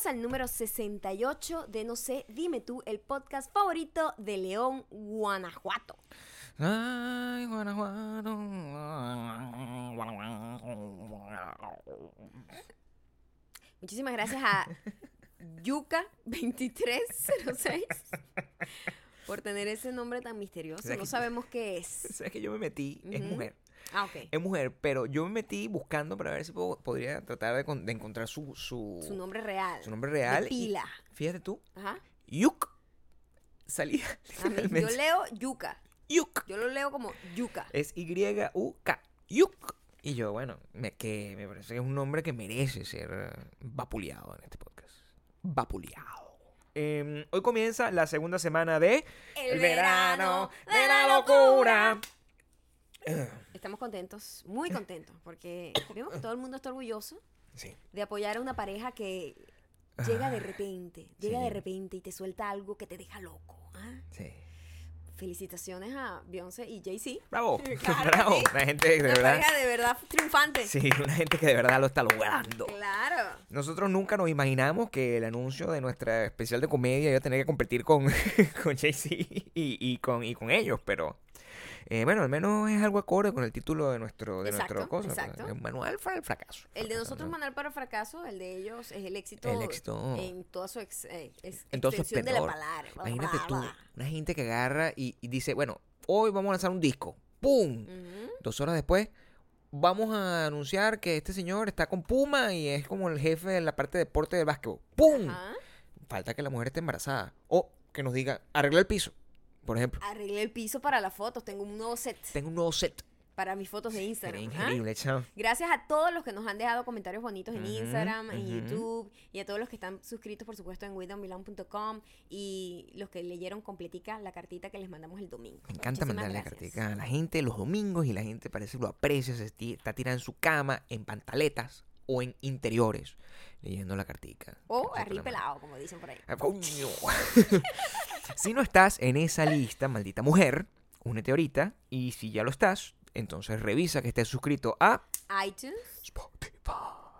Bienvenidos al número 68 de No sé, dime tú, el podcast favorito de León, Guanajuato. Ay, Guanajuato. Muchísimas gracias a Yuka2306 por tener ese nombre tan misterioso. sea No sabemos qué es. ¿Sabes que yo me metí? Es Ujú. mujer. Ah, ok. Es mujer, pero yo me metí buscando para ver si puedo- podría tratar de, con- de encontrar su, su, Su nombre real. su nombre real. De y pila. fíjate tú, Ajá. Yuk. Salía mí- yo leo Yuka. Yuk. Yo lo leo como Yuka. Es Y-U-K. Yuk. Y yo, bueno, me, que me parece que es un nombre que merece ser vapuleado en este podcast. Vapuleado. Em, hoy comienza la segunda semana de El verano de la locura. Estamos contentos, muy contentos, porque vemos que todo el mundo está orgulloso Sí. de apoyar a una pareja que llega de repente, llega sí. de repente y te suelta algo que te deja loco. ¿ah? Sí. Felicitaciones a Beyoncé y Jay-Z. Bravo. Claro Bravo. sí. Una gente de Una verdad. pareja de verdad triunfante. Sí, una gente que de verdad lo está logrando. Claro. Nosotros nunca nos imaginamos que el anuncio de nuestra especial de comedia iba a tener que competir con, con Jay-Z y, y con, y con ellos, pero eh, bueno, al menos es algo acorde con el título de nuestro, de nuestro Exacto, cosa. exacto. Un manual para el fracaso. El de nosotros ¿no? Manual para el Fracaso, el de ellos es el éxito, El éxito. en toda su ex- eh, ex- En todo su extensión de la palabra. Imagínate tú, una gente que agarra y, y dice, bueno, hoy vamos a lanzar un disco. ¡Pum! Dos horas después, vamos a anunciar que este señor está con Puma y es como el jefe de la parte de deporte del básquetbol. ¡Pum! Ajá. Falta que la mujer esté embarazada. O que nos diga, arregla el piso, por ejemplo. Arreglé el piso para las fotos. Tengo un nuevo set Tengo un nuevo set. para mis fotos de Instagram. increíble, chao. Gracias a todos los que nos han dejado comentarios bonitos en Instagram, en. YouTube y a todos los que están suscritos, por supuesto, en widowmilan.com y los que leyeron completica la cartita que les mandamos el domingo. Me encanta mandarle gracias. cartica a la gente los domingos y la gente parece que lo aprecia, se está tirada en su cama, en pantaletas o en interiores, leyendo la cartica. O arripelado, como dicen por ahí. Ah, si no estás en esa lista, maldita mujer, únete ahorita. Y si ya lo estás, entonces revisa que estés suscrito a iTunes, Spotify.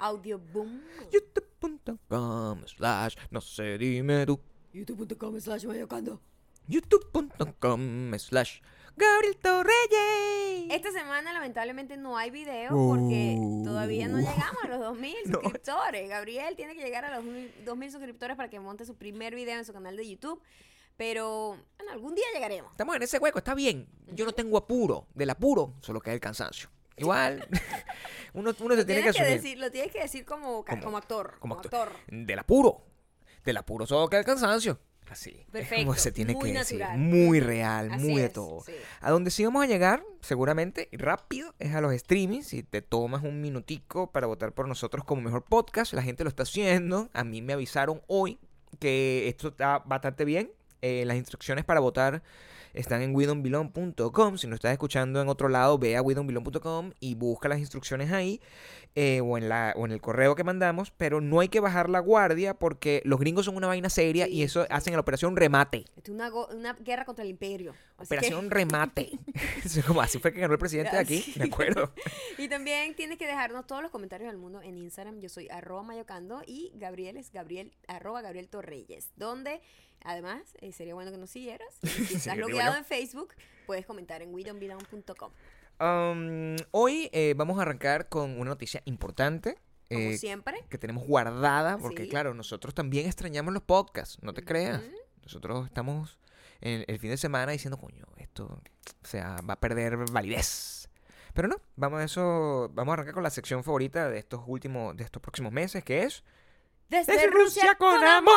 Audioboom, youtube.com slash no sé dime tú youtube.com slash mayocando. youtube.com slash Gabriel Torreyes Esta semana lamentablemente no hay video porque Uh. todavía no llegamos a los 2000 No. suscriptores. Gabriel tiene que llegar a los 2000 suscriptores para que monte su primer video en su canal de YouTube. Pero bueno, algún día llegaremos. Estamos en ese hueco, está bien. Yo no tengo apuro. Del apuro solo queda el cansancio. Igual, uno, uno se tiene que asumir. decir, lo tienes que decir como, Como- como actor. como Como, actor. actor. Del apuro. Del apuro solo queda el cansancio. Así. Es como Perfecto, se tiene muy que decir. natural. Muy real, Así muy de es, todo. sí. A donde sí vamos a llegar, seguramente, rápido, es a los streamings. Si te tomas un minutico para votar por nosotros como mejor podcast, la gente lo está haciendo. A mí me avisaron hoy que esto está bastante bien. Eh, las instrucciones para votar están en widonbelong.com. Si no estás escuchando en otro lado, ve a widonbelong.com y busca las instrucciones ahí eh, o, en la, o en el correo que mandamos. Pero no hay que bajar la guardia porque los gringos son una vaina seria Sí, y eso hacen la operación remate. Es una, guerra contra el imperio. Operación que- remate. Como así fue que ganó el presidente de aquí, Sí. me acuerdo. y también tienes que dejarnos todos los comentarios del mundo en Instagram. Yo soy arroba mayocando y Gabriel es Gabriel, arroba Gabriel Torreyes. Donde, además, eh, sería bueno que nos siguieras. Si estás logueado en Facebook, puedes comentar en widonbelong.com. Um, hoy eh, vamos a arrancar con una noticia importante Como eh, siempre. que tenemos guardada, porque Sí. claro, nosotros también extrañamos los podcasts, no te creas. Nosotros estamos en el fin de semana diciendo, coño, esto o sea, va a perder validez. Pero no, vamos a eso, vamos a arrancar con la sección favorita de estos últimos, de estos próximos meses, que es Desde, Desde Rusia con amor.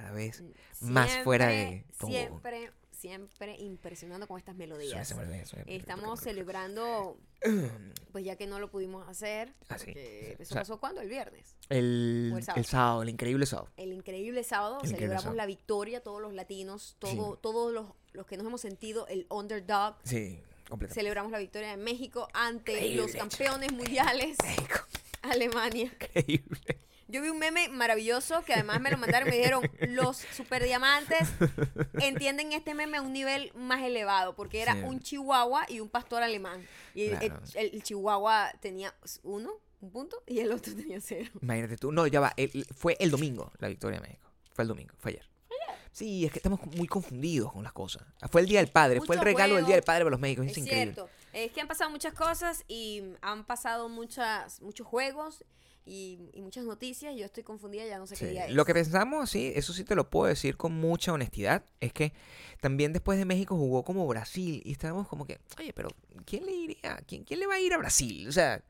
Cada vez más fuera de todo. Siempre, siempre impresionando con estas melodías. Olvidó eso, eh, Estamos celebrando, pues ya que no lo pudimos hacer. Así. sí. ¿Eso O sea, pasó cuándo? El viernes. El, O el el sábado. el increíble sábado. El increíble sábado El increíble celebramos sábado. la victoria, todos los latinos, todo, Sí. todos los, los que nos hemos sentido el underdog. Sí, completamente. Celebramos la victoria de México ante Increíble, los campeones mundiales, México, Alemania. increíble. Yo vi un meme maravilloso que además me lo mandaron y me dijeron, los superdiamantes entienden este meme a un nivel más elevado, porque era Sí. un chihuahua y un pastor alemán. Y el- Claro. el, el chihuahua tenía uno, un punto y el otro tenía cero. Imagínate tú. No, ya va. el- fue el domingo la victoria de México. Fue el domingo, fue ayer. Sí, es que estamos muy confundidos con las cosas. Fue el Día del Padre, fue el regalo del Día del. Padre para los médicos. Es, Es increíble. cierto. Es que han pasado muchas cosas y han pasado muchas, muchos juegos y, y muchas noticias. Y yo estoy confundida, ya no sé qué día es. Lo que pensamos, sí, eso sí te lo puedo decir con mucha honestidad, es que también después de México jugó como Brasil y estábamos como que, oye, pero ¿quién le iría? ¿Quién, quién le va a ir a Brasil? O sea,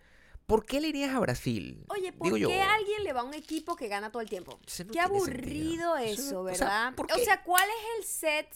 ¿por qué le irías a Brasil? Oye, ¿por Digo qué yo. alguien le va a un equipo que gana todo el tiempo? No qué aburrido sentido. Eso eso, no- o sea, ¿verdad? ¿por O sea, ¿cuál es el set?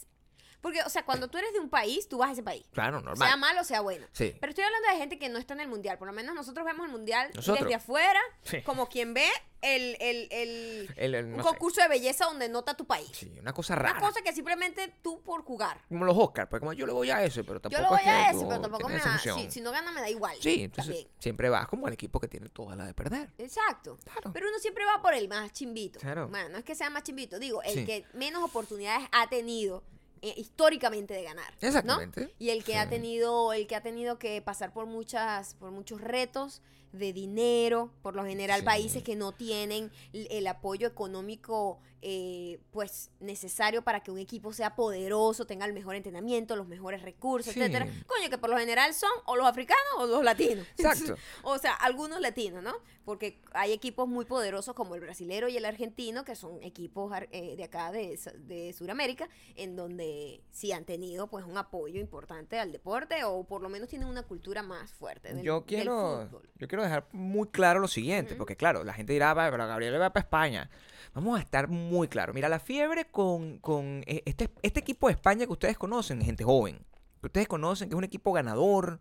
Porque, o sea, cuando tú eres de un país, tú vas a ese país. Claro, normal. Sea malo o sea bueno. Sí. Pero estoy hablando de gente que no está en el mundial. Por lo menos nosotros vemos el mundial Nosotros. desde afuera, Sí. como quien ve el, el, el- El- el- un sé. concurso de belleza donde nota tu país. Sí, una cosa Una rara. cosa que simplemente tú por jugar. Como los Oscars, pues como yo le voy a ese, pero tampoco Yo lo voy es que a tú ese, pero tampoco me esa da. emoción. Si, si no gana, me da igual. Sí, entonces También. siempre vas como el equipo que tiene toda la de perder. Exacto. Claro. Pero uno siempre va por el más chimbito. Claro. Bueno, no es que sea más chimbito, digo, el Sí. que menos oportunidades ha tenido eh, históricamente de ganar. ¿no? Exactamente. Y el que ha tenido, el que ha tenido que pasar por muchas, por muchos retos de dinero, por lo general Sí. países que no tienen el apoyo económico eh, pues necesario para que un equipo sea poderoso, tenga el mejor entrenamiento, los mejores recursos, Sí. etcétera. Coño, que por lo general son o los africanos o los latinos. Exacto. o sea, algunos latinos, ¿no? Porque hay equipos muy poderosos como el brasilero y el argentino, que son equipos eh, de acá de, de Sudamérica, en donde sí han tenido pues un apoyo importante al deporte o por lo menos tienen una cultura más fuerte. del- Yo del quiero, fútbol. yo quiero dejar muy claro lo siguiente, porque claro, la gente dirá, "Va, pero Gabriel va para España. Vamos a estar muy claro. Mira, la fiebre con, con eh, este, este equipo de España que ustedes conocen, gente joven, que ustedes conocen, que es un equipo ganador,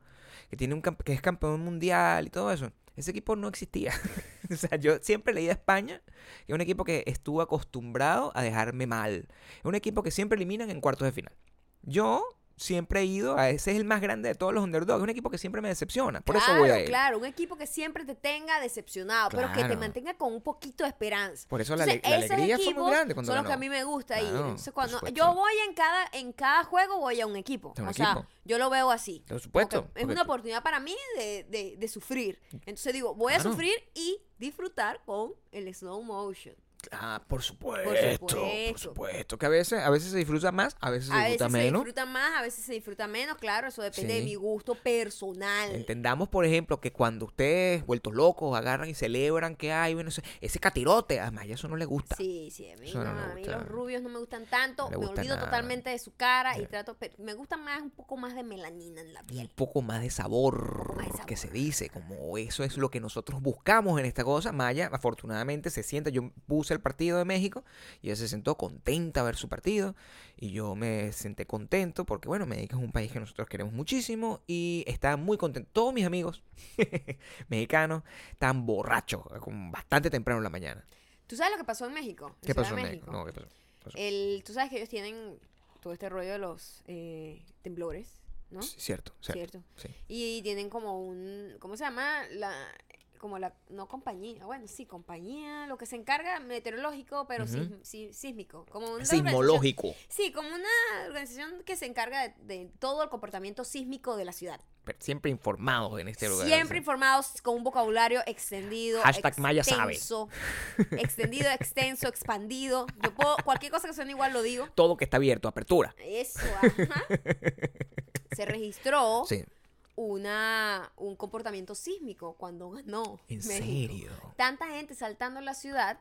que, tiene un, que es campeón mundial y todo eso. Ese equipo no existía. o sea, yo siempre leí a España, que es un equipo que estuvo acostumbrado a dejarme mal. Es un equipo que siempre eliminan en cuartos de final. Yo siempre he ido a ese es el más grande de todos los underdogs. Es un equipo que siempre me decepciona. Por eso voy a él. Claro, un equipo que siempre te tenga decepcionado, pero que te mantenga con un poquito de esperanza. Por eso la, Entonces, la alegría fue muy grande cuando son los que a mí me gusta ir. Claro, Entonces, por cuando yo voy en cada en cada juego voy a un equipo. Un o sea, yo lo veo así. Por supuesto, Porque Es una oportunidad para mí de, de- de sufrir. Entonces digo, voy a sufrir y disfrutar con el slow motion. Ah, por supuesto, por supuesto. supuesto. Que a veces, a veces se disfruta más, a veces se A veces disfruta se menos. disfruta más, a veces se disfruta menos, claro, eso depende de mi gusto personal. Entendamos, por ejemplo, que cuando ustedes, vueltos locos, agarran y celebran que hay, bueno, ese, catirote, a Maya eso no le gusta. Sí, sí, a mí, no a mí los rubios no me gustan tanto, No me olvido nada. totalmente de su cara y trato, pero me gusta más un poco más de melanina en la Un piel. poco más de sabor, más de que se sabor. dice, como eso es lo que nosotros buscamos en esta cosa. Maya, afortunadamente, se sienta. Yo puse el partido de México y ella se sentó contenta a ver su partido. Y yo me senté contento porque, bueno, México es un país que nosotros queremos muchísimo y está muy contento. Todos mis amigos mexicanos están borrachos, como bastante temprano en la mañana. ¿Tú sabes lo que pasó en México? en ¿Qué pasó en México? México? No, ¿qué pasó? ¿Qué pasó? El, tú sabes que ellos tienen todo este rollo de los eh, temblores, ¿no? Cierto, cierto. Cierto. sí. Y tienen como un, ¿cómo se llama? La, como la, no compañía, bueno, sí, compañía, lo que se encarga meteorológico, pero sis- sí- sísmico. Como una Sismológico. Sí, como una organización que se encarga de, de todo el comportamiento sísmico de la ciudad. Pero siempre informados en este lugar. Siempre informados con un vocabulario extendido. Hashtag Maya sabe. extenso, Extendido, extenso, expandido. Yo puedo, cualquier cosa que suene igual lo digo. Todo que está abierto, apertura. Eso, ajá. Se registró Sí. Una, un comportamiento sísmico cuando ganó. ¿En México. serio? Tanta gente saltando en la ciudad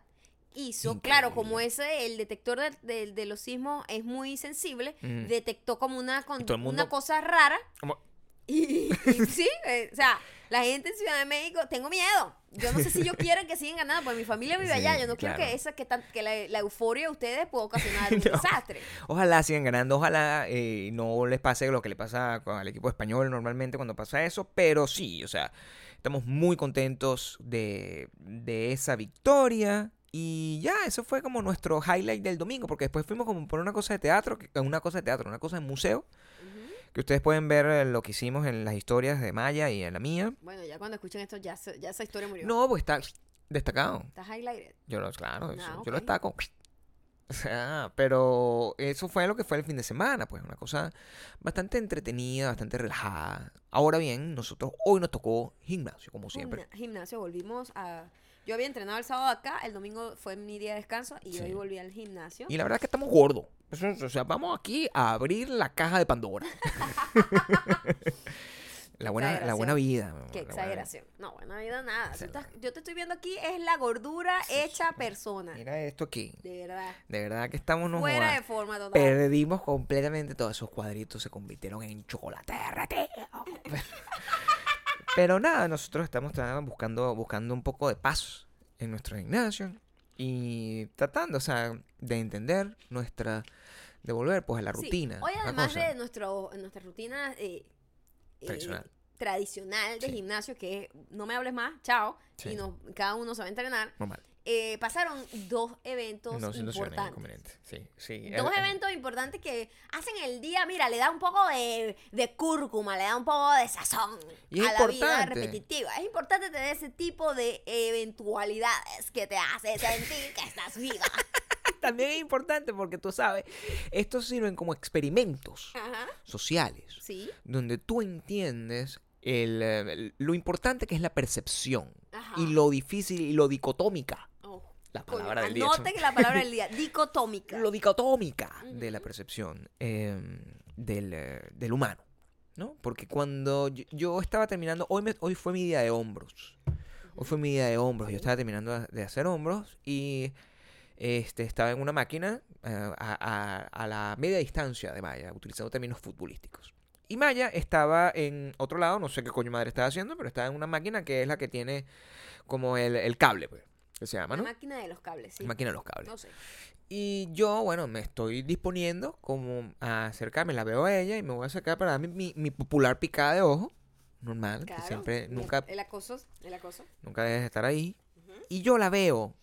hizo, Increíble. claro, como ese, el detector de, de- de los sismos es muy sensible, Mm. detectó como una, con- mundo- una cosa rara. Como- Y, y sí, eh, o sea, la gente en Ciudad de México, tengo miedo. Yo no sé si yo quiero que sigan ganando, porque mi familia vive allá. Yo no quiero que esa que, tan- que la, la euforia de ustedes pueda ocasionar un No. desastre. Ojalá sigan ganando, ojalá eh, no les pase lo que le pasa el equipo español normalmente cuando pasa eso, pero sí, o sea, estamos muy contentos de, de esa victoria. Y ya, eso fue como nuestro highlight del domingo, porque después fuimos como por una cosa de teatro, una cosa de teatro, una cosa de museo. Que ustedes pueden ver eh, lo que hicimos en las historias de Maya y en la mía. Bueno, ya cuando escuchen esto, ya, se- ya esa historia murió. No, pues está destacado. Está highlighted. Yo lo, claro, eso, Ah, yo lo destaco. O sea, pero eso fue lo que fue el fin de semana, pues una cosa bastante entretenida, bastante relajada. Ahora bien, nosotros hoy nos tocó gimnasio, como siempre. Gimna- Gimnasio, volvimos a... Yo había entrenado el sábado acá, el domingo fue mi día de descanso y Sí. hoy volví al gimnasio. Y la verdad es que estamos gordos. Eso es- O sea, vamos aquí a abrir la caja de Pandora. la, buena, la buena vida. Qué buena- exageración. No, buena vida nada. Estás- yo te estoy viendo aquí, es la gordura hecha persona. Mira esto aquí. De verdad. De verdad que estamos no Fuera jodas. de forma total. Perdimos completamente todos esos cuadritos, se convirtieron en chocolate derretido. Pero nada, nosotros estamos buscando, buscando un poco de paz en nuestro gimnasio y tratando, o sea, de entender nuestra, de volver pues a la Sí, rutina. Hoy, además de nuestro, nuestra rutina eh, eh, Tradicional. tradicional de Sí. gimnasio, que es, no me hables más, chao, Sí. y nos- cada uno se va a entrenar, Normal. Eh, pasaron dos eventos No importantes. Sí, sí. Dos Eh, eh, eventos importantes que hacen el día, mira, le da un poco de, de cúrcuma, le da un poco de sazón Y a la vida repetitiva. Es importante tener ese tipo de eventualidades que te hace sentir que estás viva. También es importante porque tú sabes, estos sirven como experimentos Ajá. sociales. Sí. donde tú entiendes el, el- lo importante que es la percepción Ajá. y lo difícil y lo dicotómica, La coño, palabra del día. Anote que la palabra del día, dicotómica. Lo dicotómica de la percepción eh, del, del humano, ¿no? Porque cuando yo, yo estaba terminando, hoy, me- hoy fue mi día de hombros, hoy fue mi día de hombros, yo estaba terminando de- de hacer hombros y este, estaba en una máquina eh, a, a- a la media distancia de Maya, utilizando términos futbolísticos. Y Maya estaba en otro lado, no sé qué coño madre estaba haciendo, pero estaba en una máquina que es la que tiene como el, el cable, pues, que se llama, La ¿no? máquina de los cables, sí. Máquina de los cables. No sé. Y yo, bueno, me estoy disponiendo como a acercarme, la veo a ella y me voy a acercar para darme mi, mi popular picada de ojo. Normal, que siempre, nunca, El acoso, el acoso. nunca debes de estar ahí. Y yo la veo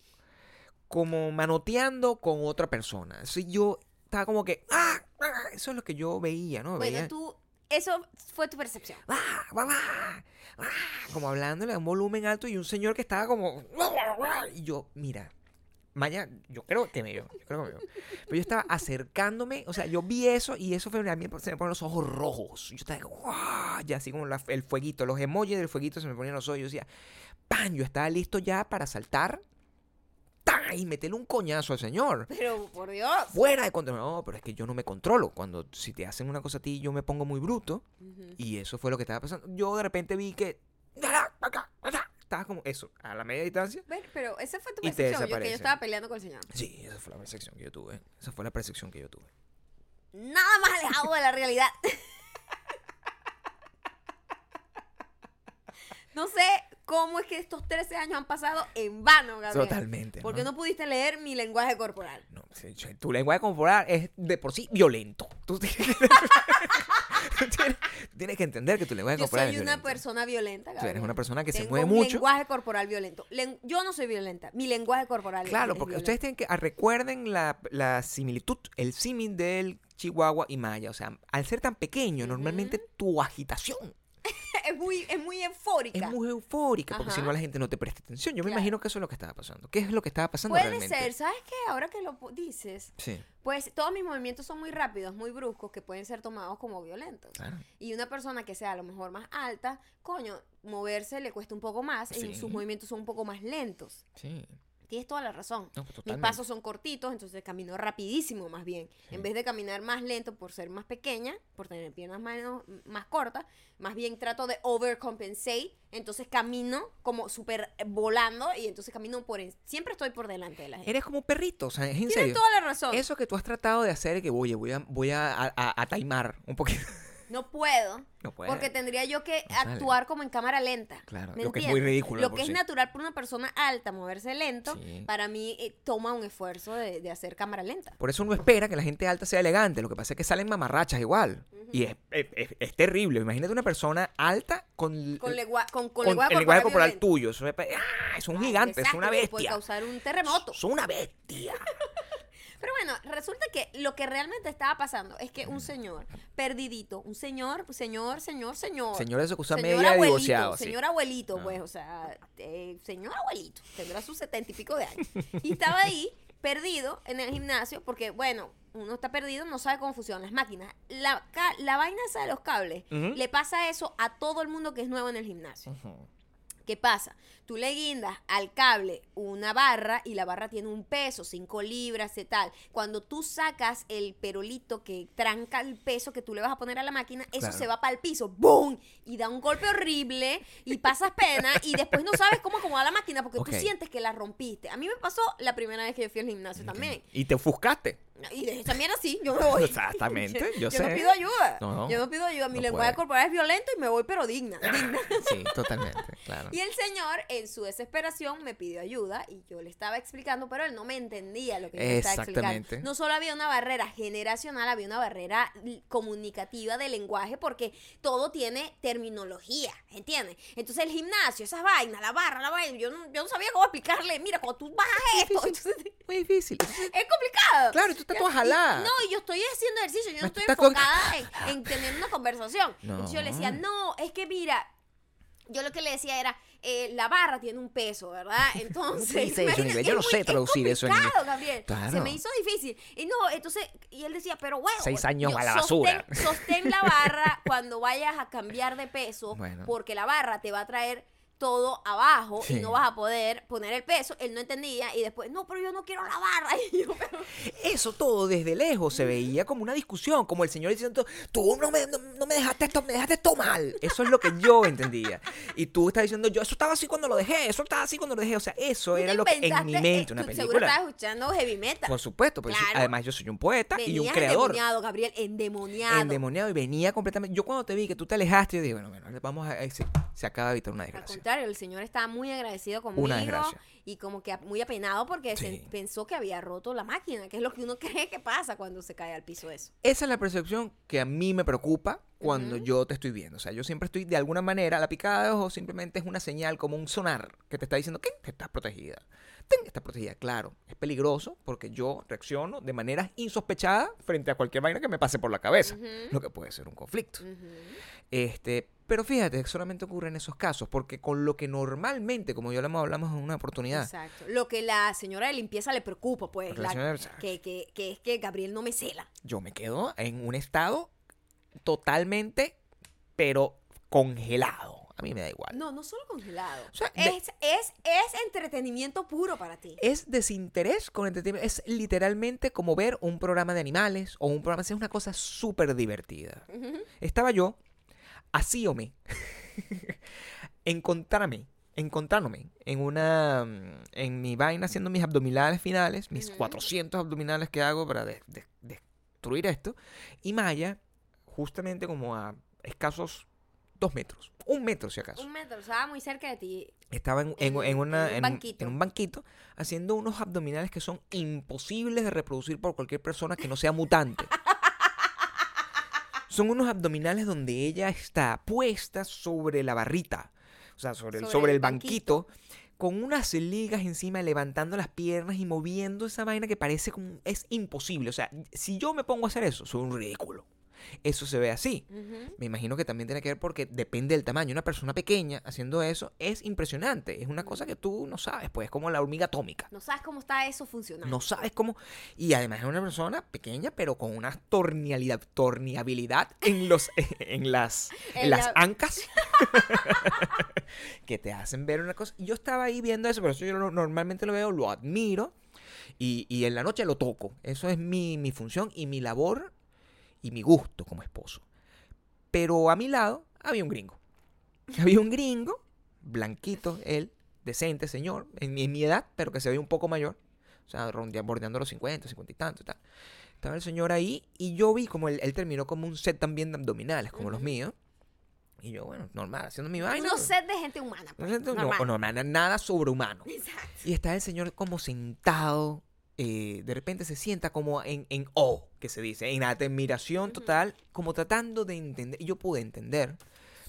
como manoteando con otra persona. Así yo estaba como que, ¡ah! ah", Eso es lo que yo veía, ¿no? Bueno, veía, tú, eso fue tu percepción. ¡ah! ¡ah! ¡ah! ¡ah! Como hablándole a un volumen alto y un señor que estaba como, y yo, mira, Maya, yo creo que me vio, yo creo que me vio. Pero yo estaba acercándome, o sea, yo vi eso y eso fue, a mí se me ponen los ojos rojos. Yo estaba, ¡guau! así como la- el fueguito, los emojis del fueguito se me ponían los ojos. Yo decía, ¡pam! Yo estaba listo ya para saltar ¡ta! Y meterle un coñazo al señor. Pero, por Dios. Fuera de control. No, pero es que yo no me controlo. Cuando si te hacen una cosa a ti, yo me pongo muy bruto. Y eso fue lo que estaba pasando. Yo de repente vi que. Estaba como eso, a la media distancia. Pero esa fue tu percepción. Yo, que yo estaba peleando con el señor. Sí, esa fue la percepción que yo tuve. Esa fue la percepción que yo tuve. Nada más alejado de la realidad. no sé cómo es que estos 13 años han pasado en vano, Gabriel. Totalmente. Porque no pudiste leer mi lenguaje corporal. No, tu lenguaje corporal es de por sí violento. Tú tienes que, tú tienes, tienes que entender que tu lenguaje Yo corporal soy es una violento. persona violenta, Tú Gabriel. eres una persona que se Tengo mueve un mucho. lenguaje corporal violento. Len- yo no soy violenta. Mi lenguaje corporal es- Claro, es porque violento. ustedes tienen que ah, recuerden la, la similitud, el símil del Chihuahua y Maya. O sea, al ser tan pequeño, normalmente tu agitación es muy, es muy eufórica. es muy eufórica, porque si no la gente no te presta atención. Yo me Claro. imagino que eso es lo que estaba pasando. ¿Qué es lo que estaba pasando Puede realmente? ser, ¿sabes qué? Ahora que lo dices, Sí, pues todos mis movimientos son muy rápidos, muy bruscos, que pueden ser tomados como violentos. claro. Y una persona que sea a lo mejor más alta, coño, moverse le cuesta un poco más y sus movimientos son un poco más lentos. Sí. Tienes toda la razón. No, pues, Mis pasos son cortitos, entonces camino rapidísimo más bien. En vez de caminar más lento por ser más pequeña, por tener piernas menos, más cortas, más bien trato de overcompensate. Entonces camino como súper volando y entonces camino por... en- Siempre estoy por delante de la gente. Eres como un perrito, o sea, es en Tienes serio. toda la razón. Eso que tú has tratado de hacer, que oye, voy a, voy a, a, a- a taimar un poquito. No puedo. No. Porque tendría yo que No actuar como en cámara lenta. Claro, ¿me lo que es muy ridículo Lo que es sí. natural para una persona alta moverse lento, Sí. para mí eh, toma un esfuerzo de, de hacer cámara lenta. Por eso uno espera que la gente alta sea elegante. Lo que pasa es que salen mamarrachas igual. Y es, es- es- es terrible. Imagínate una persona alta con, Con, legua- con, con con lenguaje el lenguaje corporal tuyo. Eso es, ¡ah! es un gigante, es una que Puede bestia. causar un terremoto. Es una bestia. Pero bueno, resulta que lo que realmente estaba pasando es que un señor perdidito, un señor, señor, señor, señor. Señor, eso que usa señor media abuelito, divorciado. sí. señor abuelito, Ah. pues, o sea, eh, señor abuelito, tendrá sus setenta y pico de años. Y estaba ahí perdido en el gimnasio porque, bueno, uno está perdido, no sabe cómo funcionan las máquinas. La, la vaina esa de los cables, Ujú. le pasa eso a todo el mundo que es nuevo en el gimnasio. ¿Qué pasa? Tú le guindas al cable una barra y la barra tiene un peso, 5 libras y tal. Cuando tú sacas el perolito que tranca el peso que tú le vas a poner a la máquina, eso Claro. se va para el piso, ¡boom! Y da un golpe horrible y pasas pena y después no sabes cómo acomodar la máquina porque Ok. tú sientes que la rompiste. A mí me pasó la primera vez que yo fui al gimnasio también. Y te ofuscaste. Y de- también así, yo me voy. Exactamente, yo no sé. pido ayuda. No, yo no pido ayuda. Mi no lenguaje puede. corporal es violento y me voy, pero digna. digna. Sí, totalmente, claro. Y el señor, en su desesperación, me pidió ayuda y yo le estaba explicando, pero él no me entendía lo que yo estaba explicando. No solo había una barrera generacional, había una barrera comunicativa de lenguaje, porque todo tiene terminología, ¿entiendes? Entonces el gimnasio, esas vainas, la barra, la vaina, yo no, yo no sabía cómo explicarle, mira, cuando tú bajas esto, entonces, Muy difícil. es complicado. Claro, tú estás toda Y- jalada. No, y yo estoy haciendo ejercicio, yo no Tú estoy con- enfocada en, en tener una conversación. No. Entonces yo le decía, no, es que mira, yo lo que le decía era, eh, la barra tiene un peso, ¿verdad? Entonces, eso? Yo no muy- sé es traducir eso en. Gabriel. Claro. Se me hizo difícil. Y no, entonces, y él decía, pero bueno. Seis años yo- a la sostén- basura. Sostén la barra cuando vayas a cambiar de peso, Bueno. porque la barra te va a traer todo abajo y Sí. no vas a poder poner el peso. Él no entendía y después, no, pero yo no quiero la barra. Y yo, pero Eso todo desde lejos se veía como una discusión, como el señor diciendo, tú no me, no, no me dejaste esto, me dejaste esto mal. Eso es lo que yo entendía. Y tú estás diciendo, yo, eso estaba así cuando lo dejé, eso estaba así cuando lo dejé. O sea, eso era lo que en mi inventaste, mente, eh, una tú Seguro película. estabas escuchando heavy metal. Por supuesto, porque Claro. además yo soy un poeta y un Venías creador. endemoniado, Gabriel, endemoniado. Endemoniado y venía completamente. Yo cuando te vi que tú te alejaste, yo dije, bueno, bueno, vamos a. ahí se, se acaba de evitar una desgracia. Contrario, el señor estaba muy agradecido conmigo desgracia. y como que muy apenado porque se- pensó que había roto la máquina, que es lo que uno cree que pasa cuando se cae al piso eso. Esa es la percepción que a mí me preocupa cuando yo te estoy viendo. O sea, yo siempre estoy de alguna manera, la picada de ojo simplemente es una señal, como un sonar, que te está diciendo que estás protegida. Ten, Estás protegida, claro. Es peligroso porque yo reacciono de manera insospechada frente a cualquier vaina que me pase por la cabeza. Lo que puede ser un conflicto. Este, pero fíjate, solamente ocurre en esos casos, porque con lo que normalmente, como ya lo hablamos en una oportunidad, Exacto. Lo que la señora de limpieza le preocupa, pues, la señora- que, que- que es que Gabriel no me cela. yo me quedo en un estado totalmente, pero congelado. A mí me da igual. No, no solo congelado. O sea, de- es, es, es entretenimiento puro para ti. Es desinterés con entretenimiento. Es literalmente como ver un programa de animales o un programa. Es una cosa súper divertida. Estaba yo, asíome, encontrarme, encontrándome en una, mm, en mi vaina haciendo mis abdominales finales, mis Ujú. 400 abdominales que hago para de- de- destruir esto, y Maya, justamente como a escasos dos metros, un metro si acaso, Un metro, o sea, muy cerca de ti. estaba en, en- en- en una, un en un banquito haciendo unos abdominales que son imposibles de reproducir por cualquier persona que no sea mutante. Son unos abdominales donde ella está puesta sobre la barrita, o sea, sobre el, Sobre el banquito, con unas ligas encima, levantando las piernas y moviendo esa vaina que parece como... Es imposible. O sea, si yo me pongo a hacer eso, soy un ridículo. Eso se ve así. Me imagino que también tiene que ver porque depende del tamaño. Una persona pequeña haciendo eso es impresionante. Es una cosa que tú no sabes, pues es como la hormiga atómica. No sabes cómo está eso funcionando. No sabes cómo. Y además es una persona pequeña, pero con una tornialidad, torniabilidad en los, en las, en En las la- ancas que te hacen ver una cosa. Yo estaba ahí viendo eso, pero eso yo lo- normalmente lo veo, lo admiro. Y, y en la noche lo toco. Eso es mi, mi función y mi labor y mi gusto como esposo. Pero a mi lado había un gringo. Había un gringo, blanquito, él, decente señor, en, mi- en mi edad, pero que se ve un poco mayor. O sea, bordeando los 50, 50 y tanto y tal. Estaba el señor ahí y yo vi como él, él terminó como un set también de abdominales, como los míos. Y yo, bueno, normal, haciendo mi vaina. No pues. set de gente humana. Pues, no, normal. no, no, nada sobrehumano. Exacto. Y está el señor como sentado, eh, de repente se sienta como en, en O, que se dice, en admiración total, como tratando de entender. Y yo pude entender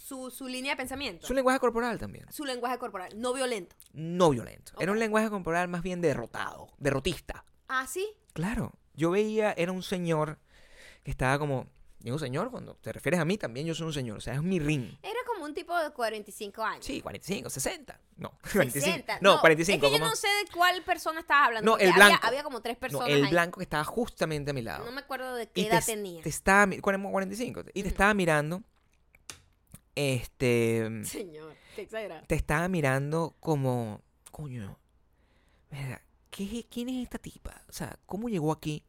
Su, su línea de pensamiento. su lenguaje corporal también, Su lenguaje corporal, no violento. no violento. Era un lenguaje corporal más bien derrotado, derrotista. Ah, sí. Claro, yo veía, era un señor que estaba como Un señor, cuando te refieres a mí, también yo soy un señor. O sea, es mi ring. Era como un tipo de 45 años. Sí, 45, 60. No, 45. 60. No, 45. Es que yo no sé de cuál persona estabas hablando. No, el había- blanco. Había, como tres No, personas el ahí. blanco que estaba justamente a mi lado. No me acuerdo de qué y edad te, tenía. te estaba mi- 45 y te Ujú. estaba mirando este Señor, qué exagerado. te estaba mirando como coño ¿qué, quién es esta tipa o sea cómo llegó aquí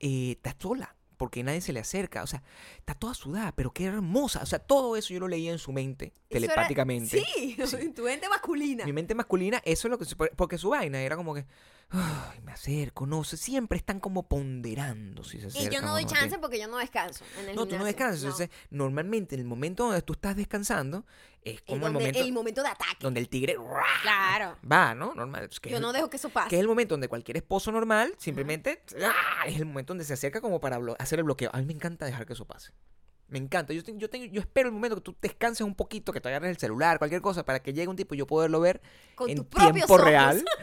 Eh, está sola porque nadie se le acerca o sea está toda sudada pero qué hermosa o sea todo eso yo lo leía en su mente era- telepáticamente Sí, Sí. tu mente masculina. mi mente masculina, eso es lo que se porque su vaina era como que ay, me acerco, no sé, siempre están como ponderando si se Y acercan yo no doy chance porque yo no descanso. En el No, tú no gimnasio, descansas. no. Entonces, normalmente en el momento donde tú estás descansando, es como el donde- momento el momento de ataque. donde el tigre. Claro. va, ¿no? Normal. Es que, Yo es, no dejo que eso pase. que es el momento donde cualquier esposo normal simplemente ¡ah! es el momento donde se acerca como para hacer el bloqueo. A mí me encanta dejar que eso pase. Me encanta. Yo, te- yo, tengo, yo espero el momento que tú descanses un poquito, que te agarres el celular, cualquier cosa, para que llegue un tipo y yo poderlo ver Con en tiempo ojos. real.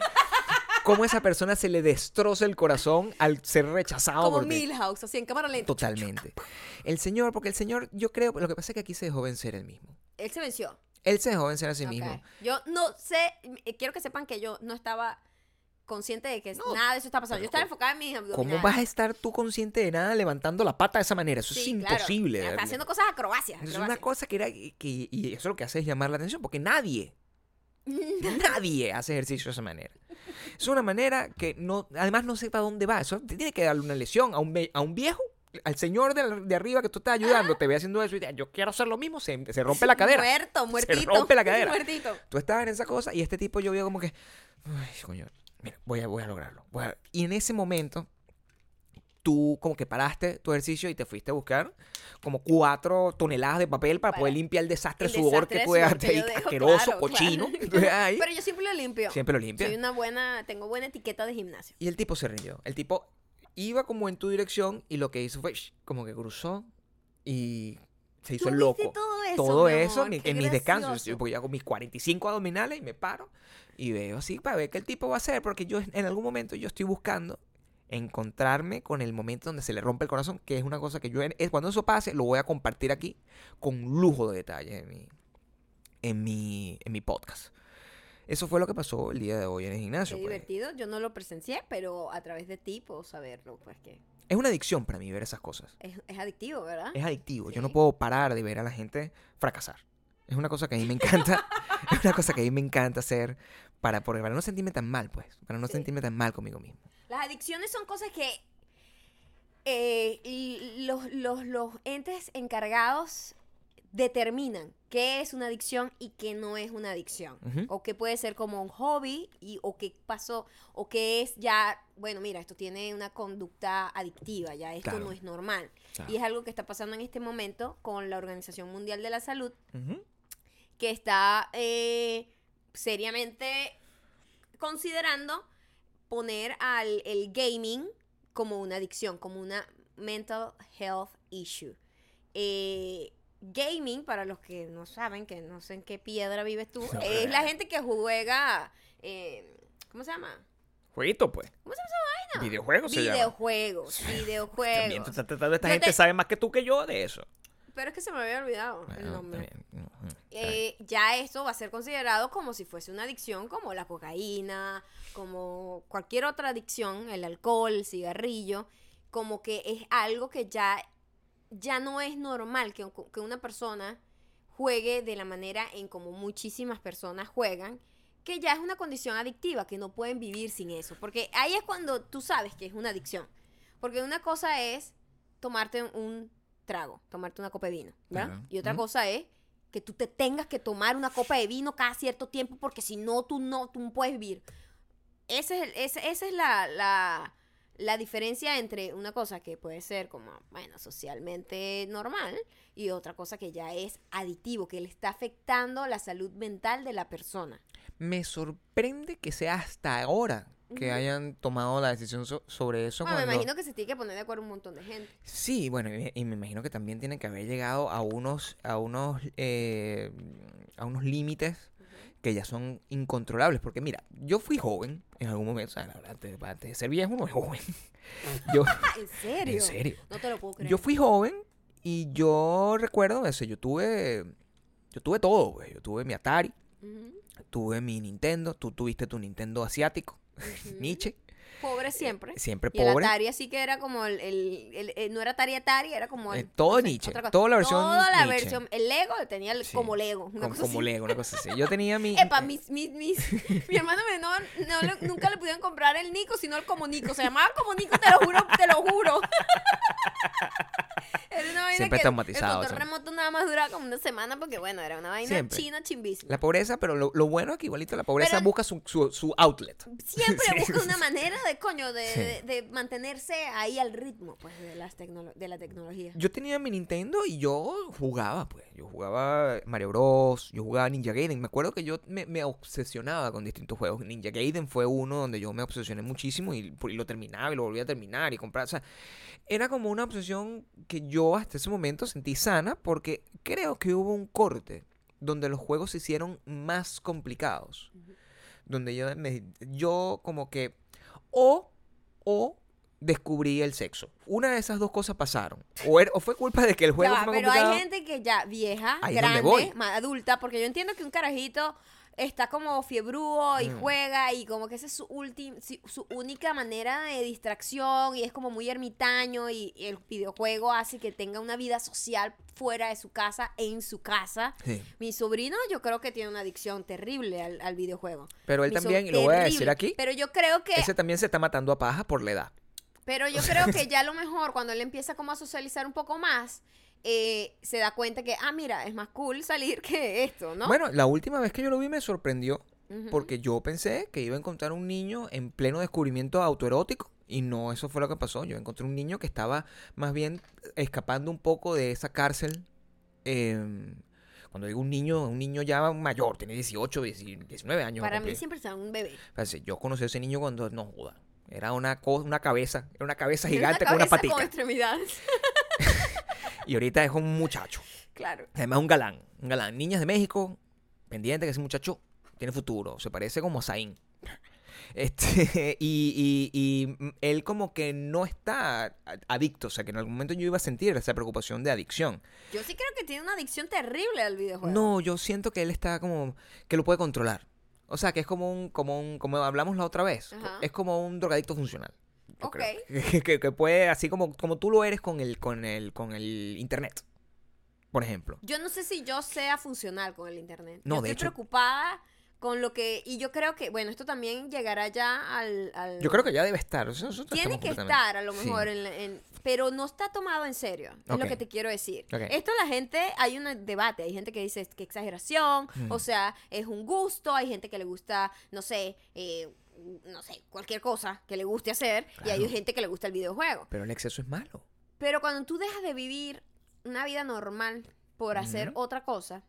Cómo esa persona se le destroza el corazón al ser rechazado Como por ti. Milhouse, así en cámara lenta. Totalmente. El señor, porque el señor, yo creo, lo que pasa es que aquí se dejó vencer él mismo. Él se venció. Él se dejó vencer a sí mismo. Yo no sé, eh, quiero que sepan que yo no estaba consciente de que No, nada de eso estaba pasando. Yo estaba ¿cómo- enfocada en mis abdominales. ¿Cómo vas a estar tú consciente de nada levantando la pata de esa manera? Eso es Sí, claro. imposible. Está verdad. haciendo cosas acrobacias. Eso es una acrobacias. cosa que era. Que, y eso lo que hace es llamar la atención, porque nadie, nadie hace ejercicio de esa manera. Es una manera que no. Además, no sé para dónde va. Eso te tiene que darle una lesión a un, a un viejo. Al señor de, de arriba que tú estás ayudando, te ve haciendo eso y te, yo quiero hacer lo mismo, se, se rompe la cadera. Muerto, muertito. rompe la cadera. Muertito. Tú estabas en esa cosa y este tipo yo veo como que, ay, coño, mira, voy a, voy a lograrlo. voy a-". Y en ese momento, tú como que paraste tu ejercicio y te fuiste a buscar como cuatro toneladas de papel para, Para- poder limpiar el desastre El sudor desastre que de puede darte ahí, dejo, asqueroso, claro, cochino. claro. Pero yo siempre lo limpio. siempre lo limpia. Soy una buena, tengo buena etiqueta de gimnasio. Y el tipo se rindió. El tipo iba como en tu dirección y lo que hizo fue como que cruzó y se hizo ¿Tú viste loco. todo eso, todo mi eso amor? en, en mis descansos. Yo porque yo hago mis 45 abdominales y me paro y veo así para ver qué el tipo va a hacer. Porque yo en algún momento yo estoy buscando encontrarme con el momento donde se le rompe el corazón, que es una cosa que yo, cuando eso pase, lo voy a compartir aquí con lujo de detalles en mi, en mi, en mi podcast. Eso fue lo que pasó el día de hoy en el Qué gimnasio. pues. divertido. Yo no lo presencié, pero a través de ti puedo saberlo. Pues que Es una adicción para mí ver esas cosas. es, es adictivo, ¿verdad? Es adictivo. Yo no Sí. puedo parar de ver a la gente fracasar. Es una cosa que a mí me encanta. es una cosa que a mí me encanta hacer para, para no sentirme tan mal, pues. Para no Sí. sentirme tan mal conmigo mismo. Las adicciones son cosas que eh, y los, los, los entes encargados determinan qué es una adicción y qué no es una adicción. O que puede ser como un hobby y, o que pasó, o que es ya, bueno, mira, esto tiene una conducta adictiva, ya esto Claro. no es normal. Claro. Y es algo que está pasando en este momento con la Organización Mundial de la Salud, que está eh, seriamente considerando poner al el gaming como una adicción, como una mental health issue. Eh, gaming, para los que no saben, que no sé en qué piedra vives tú, No, es la gente que juega, eh, ¿cómo se llama? Jueguito, pues. ¿Cómo se llama esa vaina? Videojuegos se llama. Videojuegos, También, videojuegos. esta- esta- esta Yo gente te- sabe más que tú que yo de eso. Pero es que se me había olvidado el nombre. eh, ya esto va a ser considerado como si fuese una adicción, como la cocaína, como cualquier otra adicción, el alcohol, el cigarrillo, como que es algo que ya, ya no es normal que, que una persona juegue de la manera en como muchísimas personas juegan, que ya es una condición adictiva, que no pueden vivir sin eso, porque ahí es cuando tú sabes que es una adicción, porque una cosa es tomarte un trago, tomarte una copa de vino. Y otra cosa es que tú te tengas que tomar una copa de vino cada cierto tiempo porque si no, tú no, tú no puedes vivir. Ese es el- ese- esa es la, la, la diferencia entre una cosa que puede ser como, bueno, socialmente normal y otra cosa que ya es adictivo, que le está afectando la salud mental de la persona. Me sorprende que sea hasta ahora que hayan tomado la decisión so- sobre eso. Bueno, me imagino que se tiene que poner de acuerdo un montón de gente. Sí, bueno, y, y me imagino que también tienen que haber llegado a unos, a unos, eh, a unos límites que ya son incontrolables. Porque mira, yo fui joven en algún momento, o sea, la verdad, antes, antes de ser viejo uno es joven. Yo, ¿En serio? en serio. No te lo puedo creer. Yo fui joven Y yo recuerdo eso, yo tuve, yo tuve todo, güey. Yo tuve mi Atari, tuve mi Nintendo, tú tuviste tu Nintendo asiático. Nietzsche, Pobre siempre. siempre Y el pobre. Atari así que era como el, el- el- el- no era Atari Atari, era como el, Eh, todo no sé, Nietzsche, toda la versión Toda la Nietzsche. versión, el Lego tenía el- Sí. como Lego, una como, cosa como así. Lego, una cosa así. Yo tenía mi... Epa, mis, mis, mis, mi hermano menor no le- nunca le pudieron comprar el Nico, sino el como Nico. Se llamaba como Nico, te lo juro, te lo juro. Era una vaina Siempre que traumatizado, El control remoto nada más duraba como una semana porque, bueno, era una vaina Siempre. china chimbísima. La pobreza, pero lo, lo bueno es que igualito la pobreza Pero- busca su, su, su outlet. Siempre Sí, busca una manera de, coño, de, Sí. de- de mantenerse ahí al ritmo, pues, de, las de la tecnología. Yo tenía mi Nintendo y yo jugaba, pues. Yo jugaba Mario Bros. Yo jugaba Ninja Gaiden. Me acuerdo que yo me, me obsesionaba con distintos juegos. Ninja Gaiden fue uno donde yo me obsesioné muchísimo y, y lo terminaba y lo volvía a terminar y comprar. O sea, era como una obsesión que yo hasta ese momento sentí sana porque creo que hubo un corte donde los juegos se hicieron más complicados. Ujú. Donde yo, ne- yo como que o, o descubrí el sexo. Una de esas dos cosas pasaron. O, era- o fue culpa de que el Ya juego va, fue más pero complicado. hay gente que ya vieja, Ahí grande, más adulta, porque yo entiendo que un carajito está como fiebrúo y Mm. juega y como que esa es su, ulti- su única manera de distracción y es como muy ermitaño y, y el videojuego hace que tenga una vida social fuera de su casa, en su casa. Sí. Mi sobrino yo creo que tiene una adicción terrible al, al videojuego. Pero él Mi también, lo voy a decir aquí, Pero yo creo que ese también se está matando a paja por la edad. pero yo creo que ya a lo mejor cuando él empieza como a socializar un poco más, eh, se da cuenta que, ah, mira, es más cool salir que esto, ¿no? Bueno, la última vez que yo lo vi me sorprendió porque yo pensé que iba a encontrar un niño en pleno descubrimiento autoerótico y no, eso fue lo que pasó. Yo encontré un niño que estaba más bien escapando un poco de esa cárcel. eh, cuando digo un niño, un niño ya mayor, tiene 18, 19 años. Para mí siempre será un bebé. Yo conocí a ese niño cuando no joda. Era una, co- una cabeza, era una cabeza gigante con una cabeza patica. con extremidades. Y ahorita es un muchacho. Claro. Además, un galán. Un galán. Niñas de México, pendiente que ese muchacho tiene futuro. Se parece como a Zayn. Este, y, y- y, él como que no está adicto. O sea, que en algún momento yo iba a sentir esa preocupación de adicción. Yo sí creo que tiene una adicción terrible al videojuego. No, yo siento que él está como... que lo puede controlar. O sea, que es como un... como un como hablamos la otra vez. Ajá. Es como un drogadicto funcional. Yo creo. Que, puede, así como, como tú lo eres con el, con el, con el internet. Por ejemplo. Yo no sé si yo sea funcional con el internet. No, yo de estoy hecho- preocupada con lo que... Y yo creo que, bueno, esto también llegará ya al... al- Yo creo que ya debe estar. nosotros Tiene que estar a lo Sí. mejor, en la- en- pero no está tomado en serio, es lo que te quiero decir. Ok. Esto la gente, hay un debate, hay gente que dice que exageración, Mm. o sea, es un gusto, hay gente que le gusta, no sé, eh, no sé, cualquier cosa que le guste hacer, y hay gente que le gusta el videojuego. Pero el exceso es malo. Pero cuando tú dejas de vivir una vida normal por hacer otra cosa,